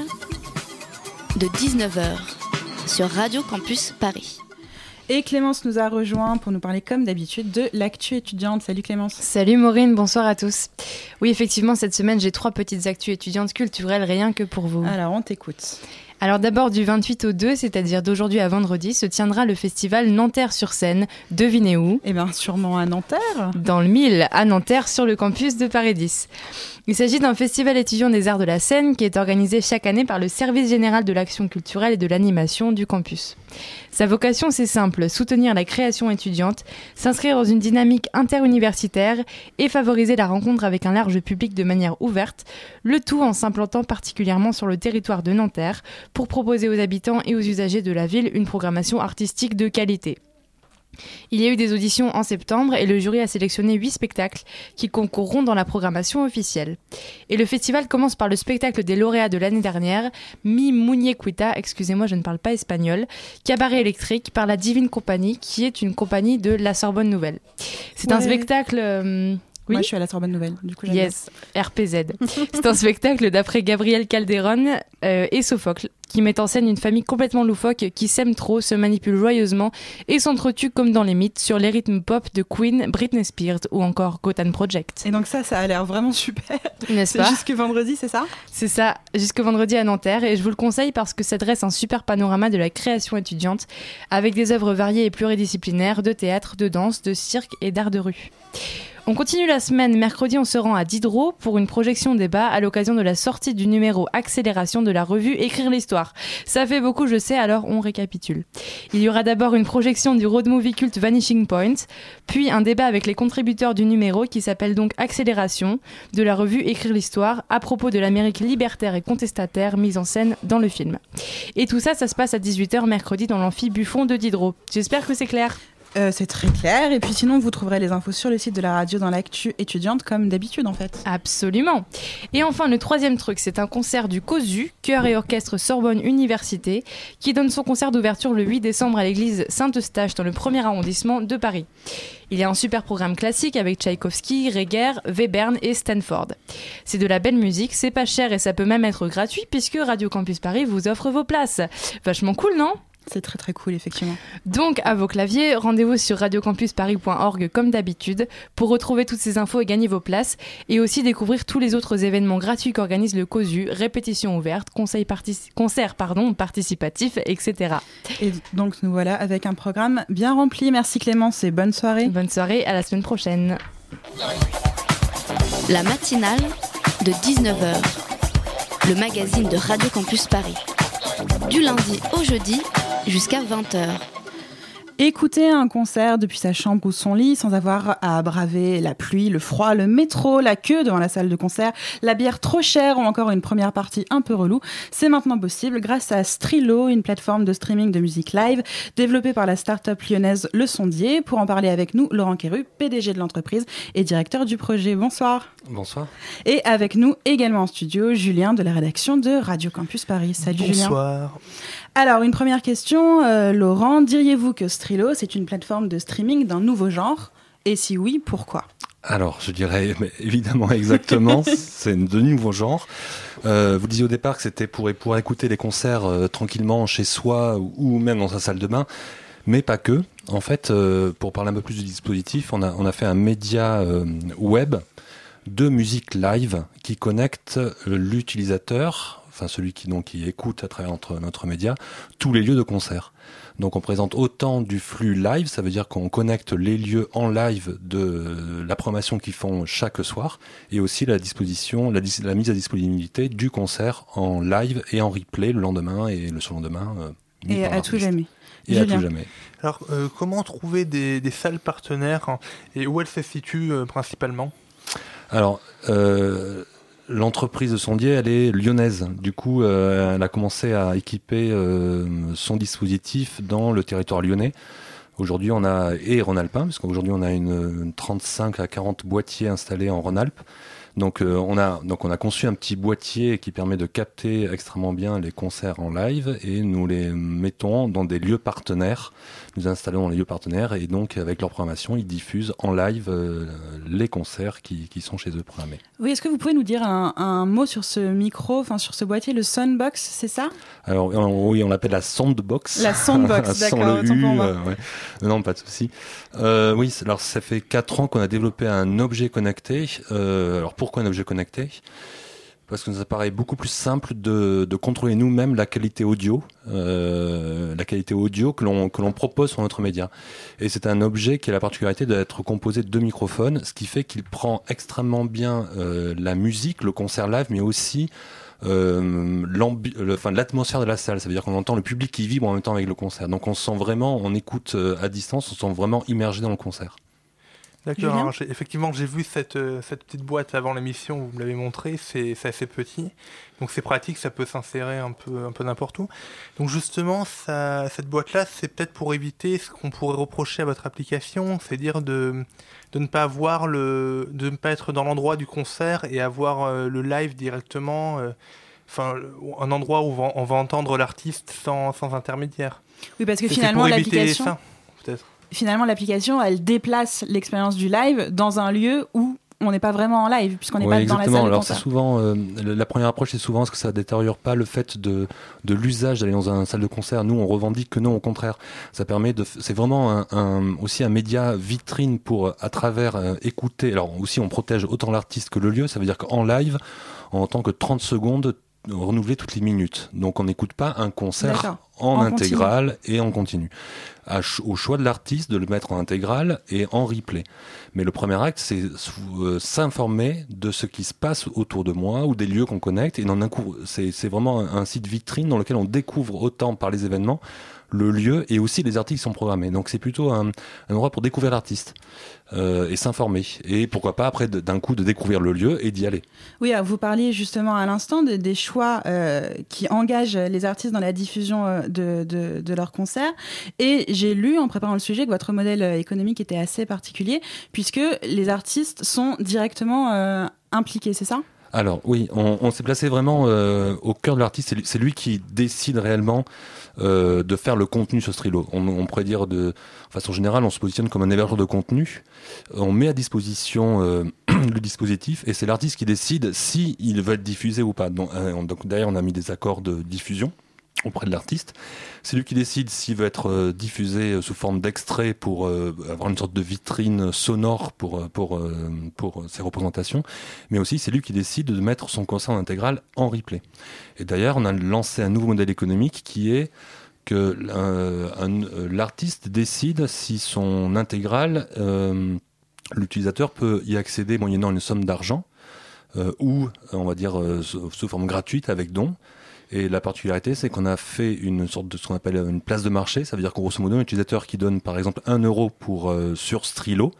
de 19h sur Radio Campus Paris. Et Clémence nous a rejoint pour nous parler comme d'habitude de l'actu étudiante. Salut Clémence. Salut Maureen, bonsoir à tous. Oui, effectivement, cette semaine, j'ai trois petites actus étudiantes culturelles rien que pour vous. Alors, on t'écoute. Alors d'abord du 28 au 2, c'est-à-dire d'aujourd'hui à vendredi, se tiendra le festival Nanterre sur scène. Devinez où? Eh bien sûrement à Nanterre. Dans le 1000, à Nanterre, sur le campus de Paris 10. Il s'agit d'un festival étudiant des arts de la scène qui est organisé chaque année par le Service général de l'action culturelle et de l'animation du campus. Sa vocation, c'est simple, soutenir la création étudiante, s'inscrire dans une dynamique interuniversitaire et favoriser la rencontre avec un large public de manière ouverte, le tout en s'implantant particulièrement sur le territoire de Nanterre pour proposer aux habitants et aux usagers de la ville une programmation artistique de qualité. Il y a eu des auditions en septembre et le jury a sélectionné huit spectacles qui concourront dans la programmation officielle. Et le festival commence par le spectacle des lauréats de l'année dernière, Mi Muñequita, excusez-moi je ne parle pas espagnol, cabaret électrique par la Divine Compagnie qui est une compagnie de la Sorbonne Nouvelle. C'est un spectacle... Euh, oui. Moi, je suis à la Sorbonne Nouvelle. Du coup, yes, RPZ. C'est un spectacle d'après Gabriel Calderon euh, et Sophocle qui met en scène une famille complètement loufoque qui s'aime trop, se manipule joyeusement et s'entretue comme dans les mythes sur les rythmes pop de Queen, Britney Spears ou encore Gotham Project. Et donc ça, ça a l'air vraiment super. N'est-ce pas Jusque vendredi, c'est ça? C'est ça, jusque vendredi à Nanterre et je vous le conseille parce que ça dresse un super panorama de la création étudiante avec des œuvres variées et pluridisciplinaires de théâtre, de danse, de cirque et d'art de rue. On continue la semaine. Mercredi, on se rend à Diderot pour une projection débat à l'occasion de la sortie du numéro Accélération de la revue Écrire l'histoire. Ça fait beaucoup, je sais, alors on récapitule. Il y aura d'abord une projection du road movie culte Vanishing Point, puis un débat avec les contributeurs du numéro qui s'appelle donc Accélération de la revue Écrire l'histoire à propos de l'Amérique libertaire et contestataire mise en scène dans le film. Et tout ça, ça se passe à 18h mercredi dans l'amphi Buffon de Diderot. J'espère que c'est clair. Euh, c'est très clair. Et puis sinon, vous trouverez les infos sur le site de la radio dans l'actu étudiante, comme d'habitude en fait. Absolument. Et enfin, le troisième truc, c'est un concert du COSU, chœur et orchestre Sorbonne Université, qui donne son concert d'ouverture le 8 décembre à l'église Saint-Eustache dans le premier arrondissement de Paris. Il y a un super programme classique avec Tchaïkovski, Reger, Webern et Stanford. C'est de la belle musique, c'est pas cher et ça peut même être gratuit puisque Radio Campus Paris vous offre vos places. Vachement cool, non? C'est très très cool, effectivement. Donc, à vos claviers, rendez-vous sur radiocampusparis.org comme d'habitude pour retrouver toutes ces infos et gagner vos places et aussi découvrir tous les autres événements gratuits qu'organise le COSU, répétitions ouvertes, concerts pardon, participatifs, etc. Et donc, nous voilà avec un programme bien rempli. Merci Clémence et bonne soirée. Bonne soirée, à la semaine prochaine. La matinale de 19h, le magazine de Radio Campus Paris. Du lundi au jeudi jusqu'à 20h. Écouter un concert depuis sa chambre ou son lit sans avoir à braver la pluie, le froid, le métro, la queue devant la salle de concert, la bière trop chère ou encore une première partie un peu relou, c'est maintenant possible grâce à Strilo, une plateforme de streaming de musique live développée par la start-up lyonnaise Le Sondier. Pour en parler avec nous, Laurent Quéru, PDG de l'entreprise et directeur du projet. Bonsoir. Bonsoir. Et avec nous également en studio, Julien de la rédaction de Radio Campus Paris. Salut Julien. Bonsoir. Alors, une première question, euh, Laurent, diriez-vous que Strilo, c'est une plateforme de streaming d'un nouveau genre? Et si oui, pourquoi? Alors, je dirais évidemment exactement, c'est de nouveau genre. Euh, vous disiez au départ que c'était pour, pour écouter les concerts euh, tranquillement chez soi ou, même dans sa salle de bain, mais pas que. En fait, pour parler un peu plus du dispositif, on a, on a fait un média web de musique live qui connecte l'utilisateur enfin celui qui, donc, qui écoute à travers notre, notre média, tous les lieux de concert. Donc on présente autant du flux live, ça veut dire qu'on connecte les lieux en live de la programmation qu'ils font chaque soir, et aussi la disposition, la, la, mise à disponibilité du concert en live et en replay le lendemain et le surlendemain. Euh, et à tout jamais. Et à tout jamais. Alors euh, comment trouver des, des, salles partenaires et où elles se situent euh, principalement? Alors, euh, L'entreprise de sondier, elle est lyonnaise. Du coup, euh, elle a commencé à équiper euh, son dispositif dans le territoire lyonnais. Aujourd'hui, on a et Rhône-Alpin, parce qu'aujourd'hui, on a une, 35 à 40 boîtiers installés en Rhône-Alpes. Donc euh, on a donc on a conçu un petit boîtier qui permet de capter extrêmement bien les concerts en live et nous les mettons dans des lieux partenaires. Nous installons dans les lieux partenaires et donc avec leur programmation, ils diffusent en live euh, les concerts qui, qui, sont chez eux programmés. Oui, est-ce que vous pouvez nous dire un, un mot sur ce micro, enfin sur ce boîtier, le Soundbox, c'est ça? Alors oui, on l'appelle la Soundbox. La Soundbox, d'accord. Euh, ouais. Non, pas de souci. Euh, oui, alors ça fait quatre ans qu'on a développé un objet connecté. Euh, alors pourquoi un objet connecté? Parce que ça paraît beaucoup plus simple de, contrôler nous-mêmes la qualité audio, euh, la qualité audio que l'on que l'on propose sur notre média. Et c'est un objet qui a la particularité d'être composé de deux microphones, ce qui fait qu'il prend extrêmement bien euh, la musique, le concert live, mais aussi euh, l'atmosphère de la salle. Ça veut dire qu'on entend le public qui vibre en même temps avec le concert. Donc on se sent vraiment, on écoute euh, à distance, on se sent vraiment immergé dans le concert. D'accord, effectivement j'ai vu cette, euh, cette petite boîte avant l'émission, vous me l'avez montré, c'est assez petit, donc c'est pratique, ça peut s'insérer un peu, un peu n'importe où. Donc justement, ça, cette boîte-là, c'est peut-être pour éviter ce qu'on pourrait reprocher à votre application, c'est-à-dire de, de ne pas avoir le, de ne pas être dans l'endroit du concert et avoir euh, le live directement, euh, enfin un endroit où on va, entendre l'artiste sans, sans intermédiaire. Oui, parce que finalement l'application, peut-être? Finalement, l'application, elle déplace l'expérience du live dans un lieu où on n'est pas vraiment en live puisqu'on n'est pas dans la salle Alors c'est souvent euh, la première approche c'est souvent est-ce que ça détériore pas le fait de de l'usage d'aller dans une salle de concert. Nous on revendique que non au contraire. Ça permet de c'est vraiment un, aussi un média vitrine pour à travers euh, écouter. Alors aussi on protège autant l'artiste que le lieu. Ça veut dire qu'en live en tant que 30 secondes renouveler toutes les minutes. Donc on n'écoute pas un concert en, intégral et en continu. au choix de l'artiste de le mettre en intégral et en replay. Mais le premier acte, c'est euh, s'informer de ce qui se passe autour de moi ou des lieux qu'on connecte. Et c'est vraiment un site vitrine dans lequel on découvre autant par les événements le lieu et aussi les articles qui sont programmés. Donc c'est plutôt un, un, endroit pour découvrir l'artiste euh, et s'informer. Et pourquoi pas après d'un coup de découvrir le lieu et d'y aller. Oui, vous parliez justement à l'instant de, des choix euh, qui engagent les artistes dans la diffusion euh, de, leurs concerts. Et j'ai lu en préparant le sujet que votre modèle économique était assez particulier puisque les artistes sont directement euh, impliqués, c'est ça? Alors oui, on, s'est placé vraiment euh, au cœur de l'artiste. C'est lui qui décide réellement euh, de faire le contenu sur Strilo. On, on, pourrait dire de façon générale, on se positionne comme un hébergeur de contenu. On met à disposition euh, le dispositif et c'est l'artiste qui décide si il veut être diffusé ou pas. Donc, euh, donc derrière, on a mis des accords de diffusion auprès de l'artiste. C'est lui qui décide s'il veut être euh, diffusé euh, sous forme d'extrait pour euh, avoir une sorte de vitrine sonore pour, pour, pour ses représentations, mais aussi c'est lui qui décide de mettre son concert en intégral en replay. Et d'ailleurs, on a lancé un nouveau modèle économique qui est que l'artiste décide si son intégral, l'utilisateur peut y accéder moyennant une somme d'argent, ou on va dire sous forme gratuite avec don. Et la particularité, c'est qu'on a fait une sorte de ce qu'on appelle une place de marché. Ça veut dire qu'en grosso modo, un utilisateur qui donne par exemple un euro pour euh, sur Strilo,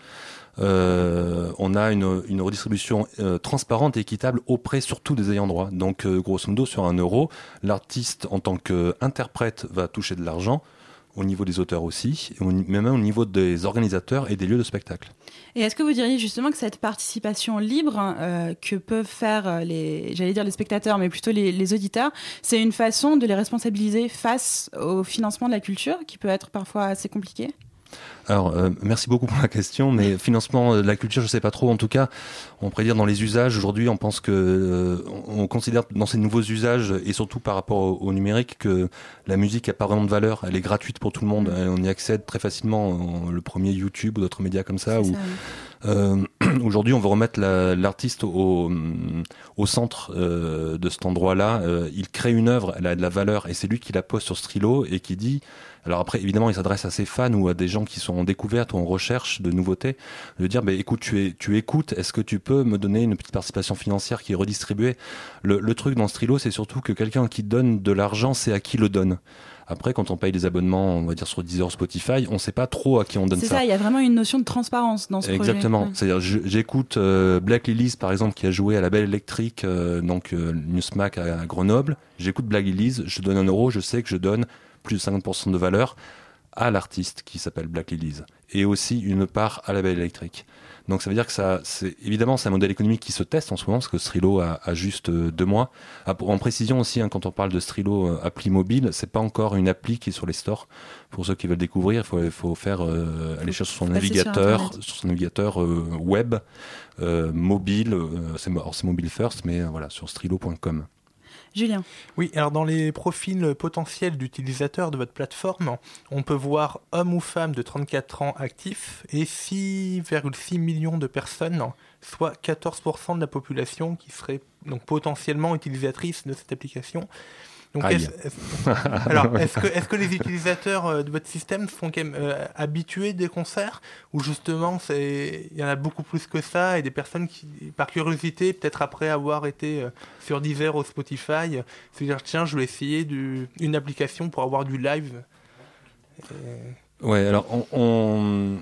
euh, on a une, redistribution euh, transparente et équitable auprès surtout des ayants droit. Donc grosso modo, sur un euro, l'artiste en tant qu'interprète va toucher de l'argent au niveau des auteurs aussi, mais même au niveau des organisateurs et des lieux de spectacle. Et est-ce que vous diriez justement que cette participation libre euh, que peuvent faire euh, les, j'allais dire les spectateurs, mais plutôt les, les auditeurs, c'est une façon de les responsabiliser face au financement de la culture, qui peut être parfois assez compliqué? Alors, euh, merci beaucoup pour la question, mais financement de la culture, je sais pas trop. En tout cas, on pourrait dire dans les usages aujourd'hui, on pense que euh, on considère dans ces nouveaux usages et surtout par rapport au, au numérique que la musique a pas vraiment de valeur. Elle est gratuite pour tout le monde. Mm. On y accède très facilement. Le premier YouTube ou d'autres médias comme ça. Où, euh, aujourd'hui, on veut remettre l'artiste au, au centre euh, de cet endroit-là. Euh, il crée une œuvre, elle a de la valeur, et c'est lui qui la pose sur Strilo et qui dit alors après, évidemment, il s'adresse à ses fans ou à des gens qui sont en découverte ou en recherche de nouveautés, de dire, bah, écoute, tu, es, tu écoutes, est-ce que tu peux me donner une petite participation financière qui est redistribuée? Le, le truc dans Strilo, c'est surtout que quelqu'un qui donne de l'argent, c'est à qui le donne. Après, quand on paye des abonnements, on va dire sur Deezer, Spotify, on ne sait pas trop à qui on donne ça. C'est ça, il y a vraiment une notion de transparence dans ce Exactement. projet. C'est-à-dire, j'écoute euh, Black Lilies, par exemple, qui a joué à la Belle Électrique, euh, donc euh, Newsmac à, à Grenoble. J'écoute Black Lilies, je donne un euro, je sais que je donne plus de 50% de valeur à l'artiste qui s'appelle Black Lilies et aussi une part à la Belle électrique. Donc ça veut dire que ça, c'est évidemment c'est un modèle économique qui se teste en ce moment parce que Strilo a, a juste euh, deux mois. Ah, en précision aussi, hein, quand on parle de Strilo euh, appli mobile, c'est pas encore une appli qui est sur les stores. Pour ceux qui veulent découvrir, il faut, faire euh, aller chercher sur son sur navigateur, sur son navigateur euh, web mobile. c'est mobile first, mais voilà sur strilo.com. Julien. Oui, alors dans les profils potentiels d'utilisateurs de votre plateforme, on peut voir hommes ou femmes de 34 ans actifs et 6,6 millions de personnes, soit 14% de la population qui serait donc potentiellement utilisatrice de cette application. Donc est-ce- alors, est-ce que, les utilisateurs euh, de votre système sont quand même euh, habitués des concerts? Ou justement il y en a beaucoup plus que ça et des personnes qui par curiosité peut-être après avoir été euh, sur Deezer ou Spotify euh, se dire tiens je vais essayer du, une application pour avoir du live Et- Ouais, alors on, on,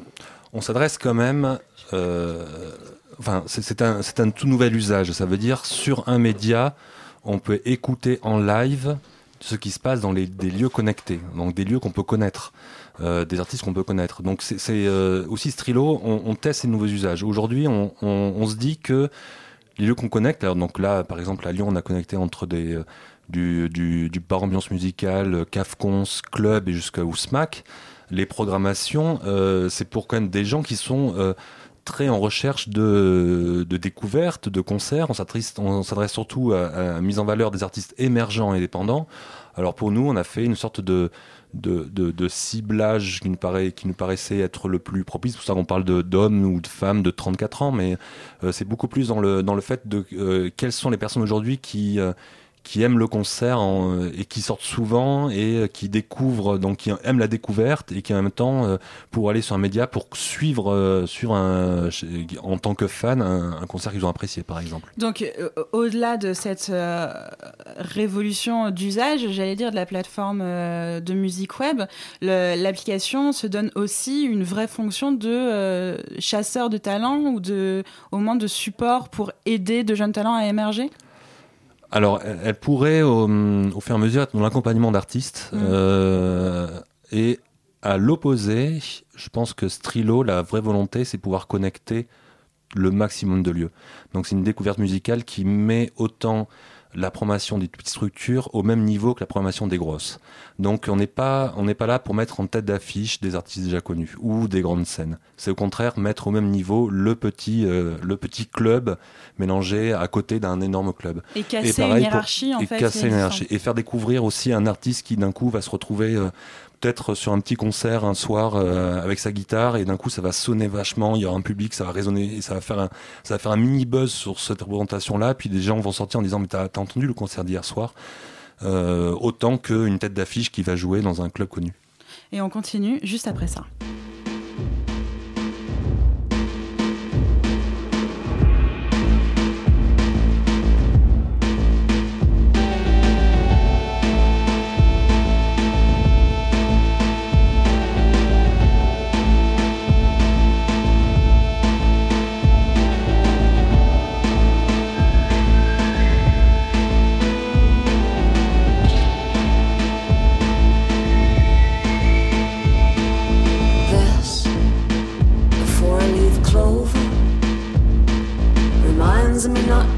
on s'adresse quand même. euh, enfin, c'est c'est un, c'est un tout nouvel usage. Ça veut dire sur un média, on peut écouter en live ce qui se passe dans les, des lieux connectés, donc des lieux qu'on peut connaître, euh, des artistes qu'on peut connaître. Donc c'est euh, aussi Strilo, on, teste ces nouveaux usages. Aujourd'hui, on, se dit que les lieux qu'on connecte, alors donc là, par exemple, à Lyon, on a connecté entre euh, du, du, bar ambiance musicale, CAFCONS, club et jusqu'à Ousmac. Les programmations, c'est pour quand même des gens qui sont en recherche de, découvertes, de concerts. On s'adresse, surtout à, la mise en valeur des artistes émergents et dépendants. Alors pour nous, on a fait une sorte de, ciblage qui nous, paraissait être le plus propice. Pour ça qu'on parle d'hommes ou de femmes de 34 ans, mais euh, c'est beaucoup plus dans le, dans le fait de euh, quelles sont les personnes aujourd'hui qui, euh, qui aiment le concert euh, et qui sortent souvent et euh, qui découvrent, donc qui aiment la découverte et qui en même temps, euh, pour aller sur un média, pour suivre sur un, en tant que fan un, concert qu'ils ont apprécié, par exemple. Donc, au-delà de cette révolution d'usage, j'allais dire, de la plateforme de musique web, l'application se donne aussi une vraie fonction de chasseur de talent ou de, au moins de support pour aider de jeunes talents à émerger? Alors, elle, elle pourrait, au, au fur et à mesure, être dans l'accompagnement d'artistes. Mhm. euh, et à l'opposé, je pense que Strilo, la vraie volonté, c'est pouvoir connecter le maximum de lieux. Donc, c'est une découverte musicale qui met autant la programmation des petites structures au même niveau que la programmation des grosses. Donc on n'est pas on n'est pas là pour mettre en tête d'affiche des artistes déjà connus ou des grandes scènes. C'est au contraire mettre au même niveau le petit euh, le petit club mélangé à côté d'un énorme club. Et casser pareil une pour- hiérarchie, en et fait, casser une hiérarchie. et faire découvrir aussi un artiste qui d'un coup va se retrouver euh, peut-être sur un petit concert un soir euh, avec sa guitare et d'un coup ça va sonner vachement, il y aura un public, ça va résonner et ça va faire un ça va faire un mini buzz sur cette représentation là, puis des gens vont sortir en disant mais t'as entendu le concert d'hier soir euh, autant qu'une tête d'affiche qui va jouer dans un club connu. Et on continue juste après ça. Not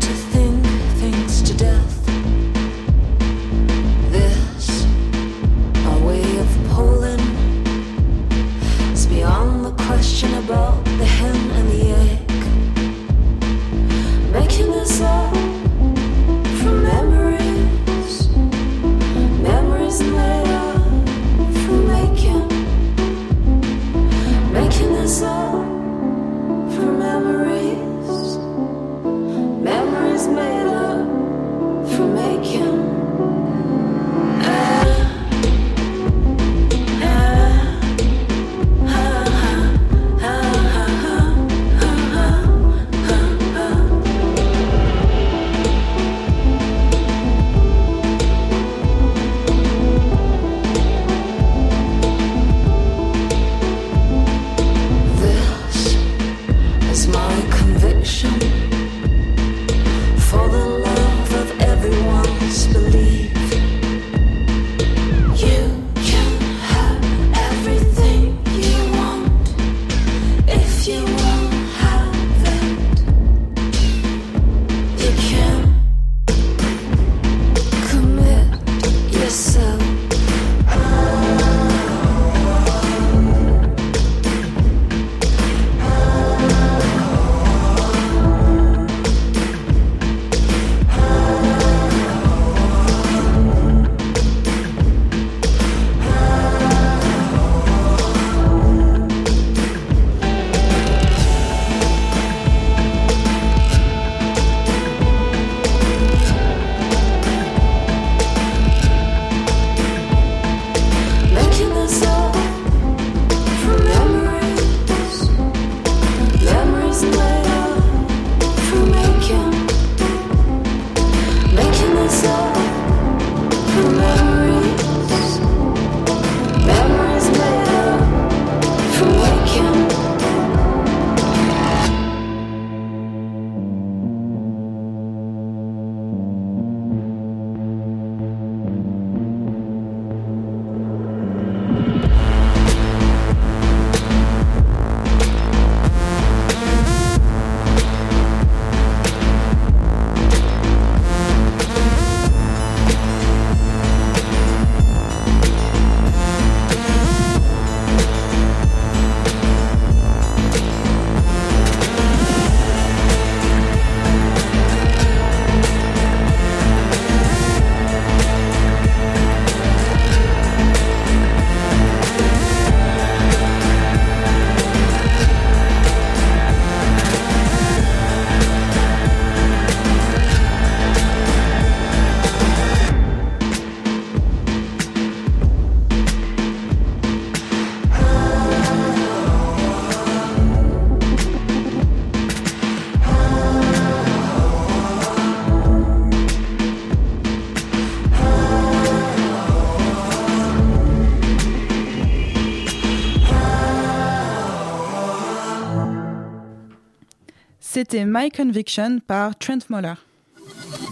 C'était My Conviction par Trent Moller.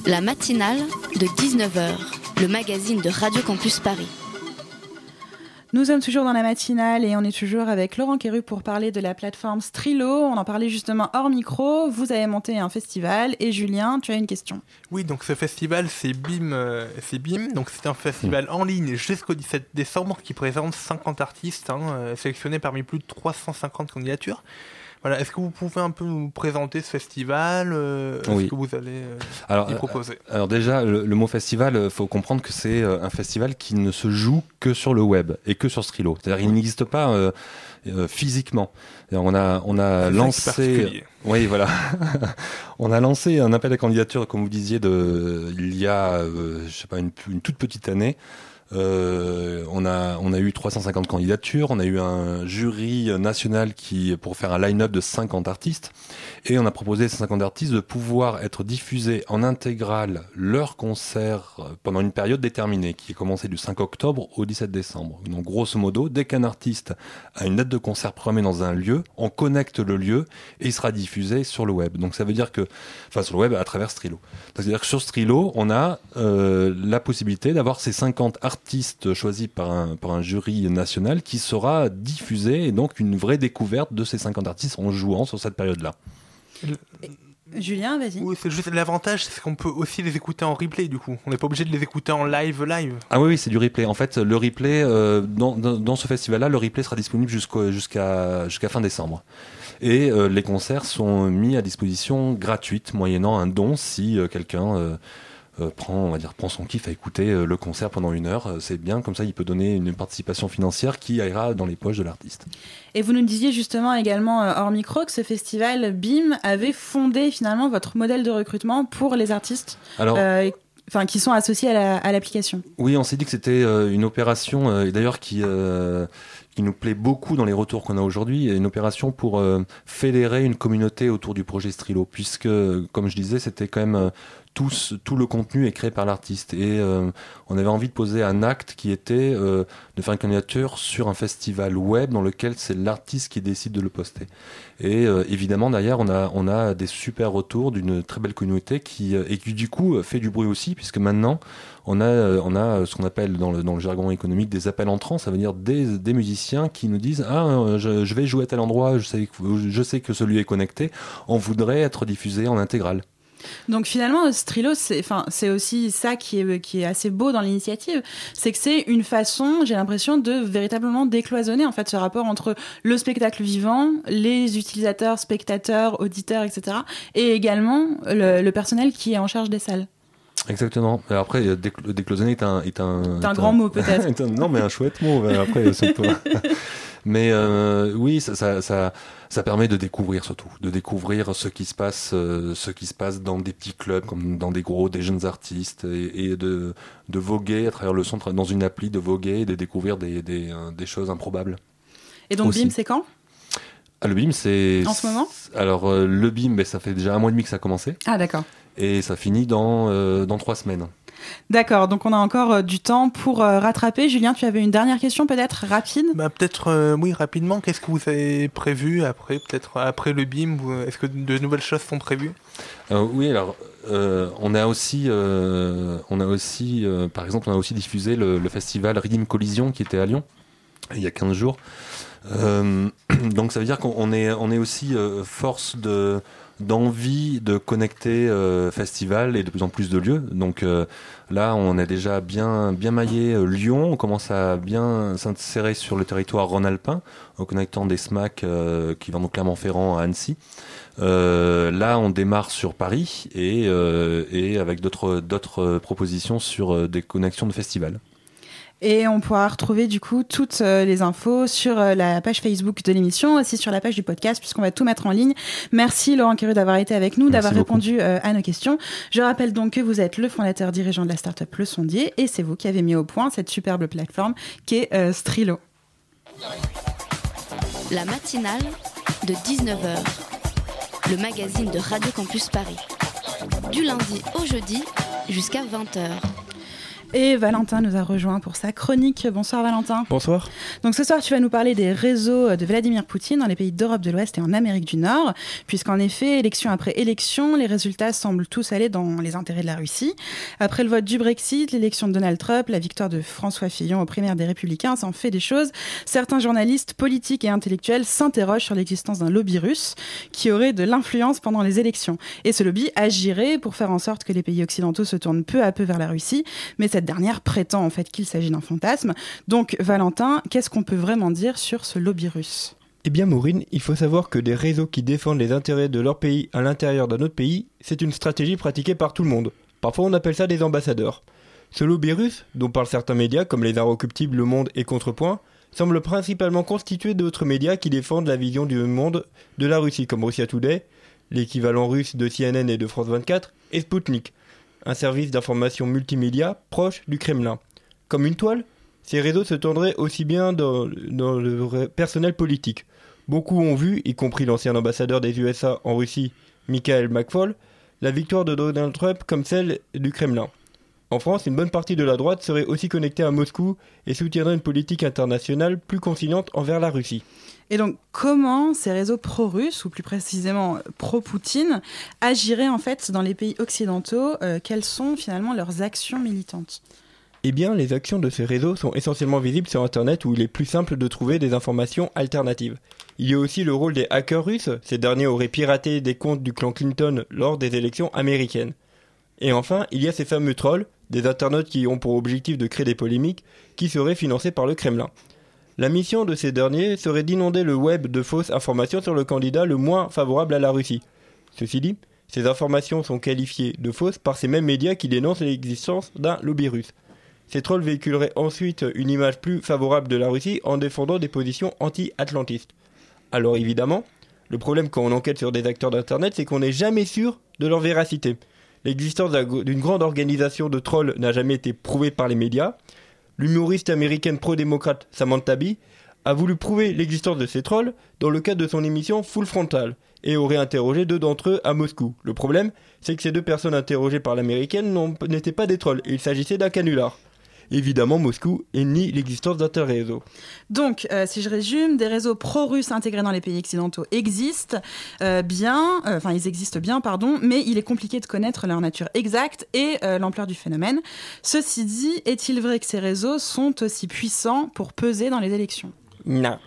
La matinale de 19h, le magazine de Radio Campus Paris. Nous sommes toujours dans la matinale et on est toujours avec Laurent Quéru pour parler de la plateforme Strilo. On en parlait justement hors micro. Vous avez monté un festival et Julien, tu as une question. Oui, donc ce festival, c'est BIM. euh, c'est BIM. Donc c'est un festival en ligne jusqu'au 17 décembre qui présente 50 artistes hein, euh, sélectionnés parmi plus de 350 candidatures. Voilà, est-ce que vous pouvez un peu nous présenter ce festival euh, Est-ce Oui. que vous allez euh, Alors, y euh, proposer alors déjà, le, le mot festival, il faut comprendre que c'est euh, un festival qui ne se joue que sur le web et que sur Strilo. C'est-à-dire qu'il n'existe pas euh, euh, physiquement. On a, on a lancé, oui voilà, on a lancé un appel à candidature, comme vous disiez, de, il y a, euh, je sais pas, une, une toute petite année. Euh, on a on a eu 350 candidatures, on a eu un jury national qui pour faire un line-up de 50 artistes et on a proposé à ces 50 artistes de pouvoir être diffusés en intégrale leur concert pendant une période déterminée qui est commencé du 5 octobre au 17 décembre. Donc grosso modo, dès qu'un artiste a une date de concert programmée dans un lieu, on connecte le lieu et il sera diffusé sur le web. Donc ça veut dire que enfin sur le web à travers Strilo. C'est-à-dire que sur Strilo, on a euh, la possibilité d'avoir ces 50 artistes choisis par un, par un jury national qui sera diffusé et donc une vraie découverte de ces 50 artistes en jouant sur cette période-là. Julien, vas-y. Oui, c'est juste l'avantage, c'est qu'on peut aussi les écouter en replay du coup. On n'est pas obligé de les écouter en live live. Ah oui, oui, c'est du replay. En fait, le replay, euh, dans, dans, dans ce festival-là, le replay sera disponible jusqu'au- jusqu'à jusqu'à fin décembre. Et euh, les concerts sont mis à disposition gratuite, moyennant un don si euh, quelqu'un euh, prend, on va dire, prend son kiff à écouter euh, le concert pendant une heure. Euh, C'est bien, comme ça, il peut donner une participation financière qui ira dans les poches de l'artiste. Et vous nous disiez justement également hors micro que ce festival BIM avait fondé finalement votre modèle de recrutement pour les artistes Alors- enfin, qui sont associés à la- à l'application. Oui, on s'est dit que c'était une opération, et d'ailleurs qui, qui nous plaît beaucoup dans les retours qu'on a aujourd'hui, une opération pour euh, fédérer une communauté autour du projet Strilo, puisque, comme je disais, c'était quand même tout, le contenu est créé par l'artiste. Et euh, on avait envie de poser un acte qui était euh, de faire une candidature sur un festival web dans lequel c'est l'artiste qui décide de le poster. Et euh, évidemment, derrière, on a, des super retours d'une très belle communauté qui, et qui, du coup, fait du bruit aussi, puisque maintenant, on a, ce qu'on appelle dans le, jargon économique des appels entrants, ça veut dire des, musiciens qui nous disent Ah, je, vais jouer à tel endroit, je sais, je sais que celui est connecté, on voudrait être diffusé en intégrale. Donc finalement, Strilo, c'est enfin, aussi ça qui est, qui est assez beau dans l'initiative, c'est que c'est une façon, j'ai l'impression, de véritablement décloisonner en fait ce rapport entre le spectacle vivant, les utilisateurs, spectateurs, auditeurs, etc., et également le, le personnel qui est en charge des salles. Exactement. Après, décl- décloisonner est un, est un, C'est un est grand mot, peut-être. non, mais un chouette mot. Après, mais euh, oui, ça, ça, ça, ça permet de découvrir surtout, de découvrir ce qui se passe, euh, ce qui se passe dans des petits clubs, comme dans des gros, des jeunes artistes, et, et de, de voguer à travers le centre, dans une appli, de voguer et de découvrir des, des, euh, des choses improbables. Et donc Aussi. BIM, c'est quand? Ah, le BIM, c'est. En ce moment? Alors, euh, le BIM, ben, ça fait déjà un mois et demi que ça a commencé. Ah d'accord. Et ça finit dans, euh, dans trois semaines. D'accord, donc on a encore euh, du temps pour euh, rattraper. Julien, tu avais une dernière question peut-être rapide? Bah, peut-être, euh, oui, rapidement, qu'est-ce que vous avez prévu après, peut-être après le BIM Est-ce que de nouvelles choses sont prévues? Euh, oui, alors euh, on a aussi, euh, on a aussi, euh, par exemple, on a aussi diffusé le, le festival Redeem Collision qui était à Lyon il y a 15 jours. Euh, donc ça veut dire qu'on on est, on est aussi euh, force de d'envie de connecter euh, festival et de plus en plus de lieux. Donc euh, là, on a déjà bien bien maillé euh, Lyon. On commence à bien s'insérer sur le territoire rhône-alpin en connectant des SMAC euh, qui vont donc Clermont-Ferrand à Annecy. Là, on démarre sur Paris et, et avec d'autres d'autres propositions sur des connexions de festivals. Et on pourra retrouver du coup toutes euh, les infos sur euh, la page Facebook de l'émission, aussi sur la page du podcast, puisqu'on va tout mettre en ligne. Merci Laurent Curieux d'avoir été avec nous, d'avoir répondu euh, à nos questions. Je rappelle donc que vous êtes le fondateur dirigeant de la startup Le Sondier, et c'est vous qui avez mis au point cette superbe plateforme qui est euh, Strilo. La matinale de 19h, le magazine de Radio Campus Paris. Du lundi au jeudi jusqu'à 20h. Et Valentin nous a rejoint pour sa chronique. Bonsoir Valentin. Bonsoir. Donc ce soir, tu vas nous parler des réseaux de Vladimir Poutine dans les pays d'Europe de l'Ouest et en Amérique du Nord, puisqu'en effet, élection après élection, les résultats semblent tous aller dans les intérêts de la Russie. Après le vote du Brexit, l'élection de Donald Trump, la victoire de François Fillon aux primaires des Républicains, ça en fait des choses. Certains journalistes politiques et intellectuels s'interrogent sur l'existence d'un lobby russe qui aurait de l'influence pendant les élections. Et ce lobby agirait pour faire en sorte que les pays occidentaux se tournent peu à peu vers la Russie, mais cette dernière prétend en fait qu'il s'agit d'un fantasme. Donc Valentin, qu'est-ce qu'on peut vraiment dire sur ce lobby russe? Eh bien Maureen, il faut savoir que des réseaux qui défendent les intérêts de leur pays à l'intérieur d'un autre pays, c'est une stratégie pratiquée par tout le monde. Parfois on appelle ça des ambassadeurs. Ce lobby russe, dont parlent certains médias comme les Inrecuptibles, Le Monde et Contrepoint, semble principalement constitué d'autres médias qui défendent la vision du monde de la Russie, comme Russia Today, l'équivalent russe de CNN et de France 24, et Sputnik, un service d'information multimédia proche du Kremlin. Comme une toile, ces réseaux se tendraient aussi bien dans, le personnel politique. Beaucoup ont vu, y compris l'ancien ambassadeur des USA en Russie, Michael McFaul, la victoire de Donald Trump comme celle du Kremlin. En France, une bonne partie de la droite serait aussi connectée à Moscou et soutiendrait une politique internationale plus conciliante envers la Russie. Et donc, comment ces réseaux pro-russes, ou plus précisément pro-Poutine, agiraient en fait dans les pays occidentaux? Euh, Quelles sont finalement leurs actions militantes? Eh bien, les actions de ces réseaux sont essentiellement visibles sur Internet où il est plus simple de trouver des informations alternatives. Il y a aussi le rôle des hackers russes, ces derniers auraient piraté des comptes du clan Clinton lors des élections américaines. Et enfin, il y a ces fameux trolls, des internautes qui ont pour objectif de créer des polémiques, qui seraient financés par le Kremlin. La mission de ces derniers serait d'inonder le web de fausses informations sur le candidat le moins favorable à la Russie. Ceci dit, ces informations sont qualifiées de fausses par ces mêmes médias qui dénoncent l'existence d'un lobby russe. Ces trolls véhiculeraient ensuite une image plus favorable de la Russie en défendant des positions anti-atlantistes. Alors évidemment, le problème quand on enquête sur des acteurs d'Internet, c'est qu'on n'est jamais sûr de leur véracité. L'existence d'une grande organisation de trolls n'a jamais été prouvée par les médias. L'humoriste américaine pro-démocrate Samantha Bee a voulu prouver l'existence de ces trolls dans le cadre de son émission Full Frontal et aurait interrogé deux d'entre eux à Moscou. Le problème, c'est que ces deux personnes interrogées par l'américaine n'étaient pas des trolls, il s'agissait d'un canular. Évidemment, Moscou nie l'existence d'un tel réseau. Donc, euh, si je résume, des réseaux pro-russes intégrés dans les pays occidentaux existent euh, bien, euh, enfin ils existent bien, pardon, mais il est compliqué de connaître leur nature exacte et euh, l'ampleur du phénomène. Ceci dit, est-il vrai que ces réseaux sont aussi puissants pour peser dans les élections? Non.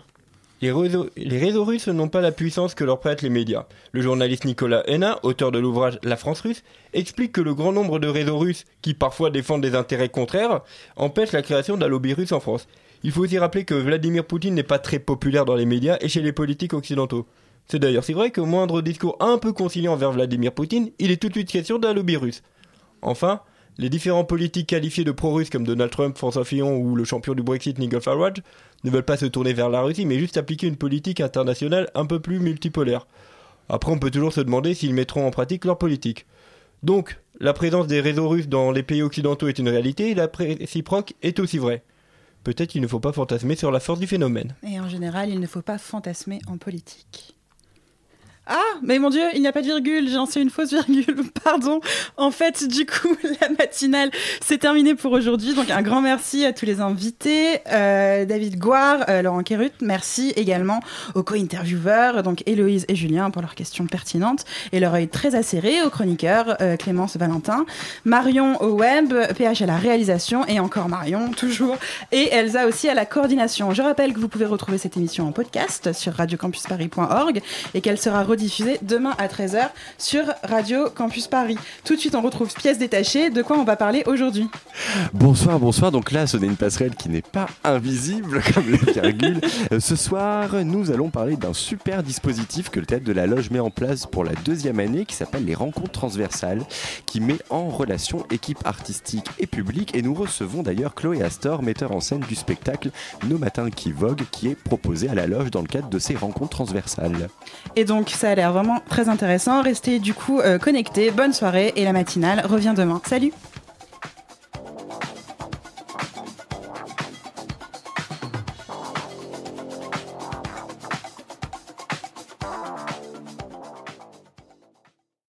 Les réseaux, russes n'ont pas la puissance que leur prêtent les médias. Le journaliste Nicolas Henna, auteur de l'ouvrage La France russe, explique que le grand nombre de réseaux russes, qui parfois défendent des intérêts contraires, empêchent la création d'un lobby russe en France. Il faut aussi rappeler que Vladimir Poutine n'est pas très populaire dans les médias et chez les politiques occidentaux. C'est d'ailleurs si vrai que moindre discours un peu conciliant envers Vladimir Poutine, il est tout de suite question d'un lobby russe. Enfin, les différents politiques qualifiés de pro-russes comme Donald Trump, François Fillon ou le champion du Brexit Nigel Farage ne veulent pas se tourner vers la Russie mais juste appliquer une politique internationale un peu plus multipolaire. Après on peut toujours se demander s'ils mettront en pratique leur politique. Donc, la présence des réseaux russes dans les pays occidentaux est une réalité et la réciproque est aussi vraie. Peut-être qu'il ne faut pas fantasmer sur la force du phénomène. Et en général, il ne faut pas fantasmer en politique. Ah, mais mon Dieu, il n'y a pas de virgule, j'ai lancé une fausse virgule, pardon. En fait, du coup, la matinale, c'est terminé pour aujourd'hui. Donc, un grand merci à tous les invités. Euh, David Goire, euh, Laurent Kerut, merci également aux co-intervieweurs, donc Héloïse et Julien, pour leurs questions pertinentes et leur œil très acéré, aux chroniqueurs euh, Clémence Valentin, Marion au web, PH à la réalisation et encore Marion, toujours, et Elsa aussi à la coordination. Je rappelle que vous pouvez retrouver cette émission en podcast sur radiocampusparis.org et qu'elle sera rediffusée demain à 13h sur Radio Campus Paris. Tout de suite, on retrouve pièces détachées. De quoi on va parler aujourd'hui? Bonsoir, bonsoir. Donc là, ce n'est une passerelle qui n'est pas invisible comme le virgule. Euh, ce soir, nous allons parler d'un super dispositif que le théâtre de la Loge met en place pour la deuxième année qui s'appelle les rencontres transversales, qui met en relation équipe artistique et public. Et nous recevons d'ailleurs Chloé Astor, metteur en scène du spectacle Nos matins qui voguent, qui est proposé à la Loge dans le cadre de ces rencontres transversales. Et donc, ça a l'air vraiment très intéressant. Restez du coup euh, connectés. Bonne soirée et la matinale revient demain. Salut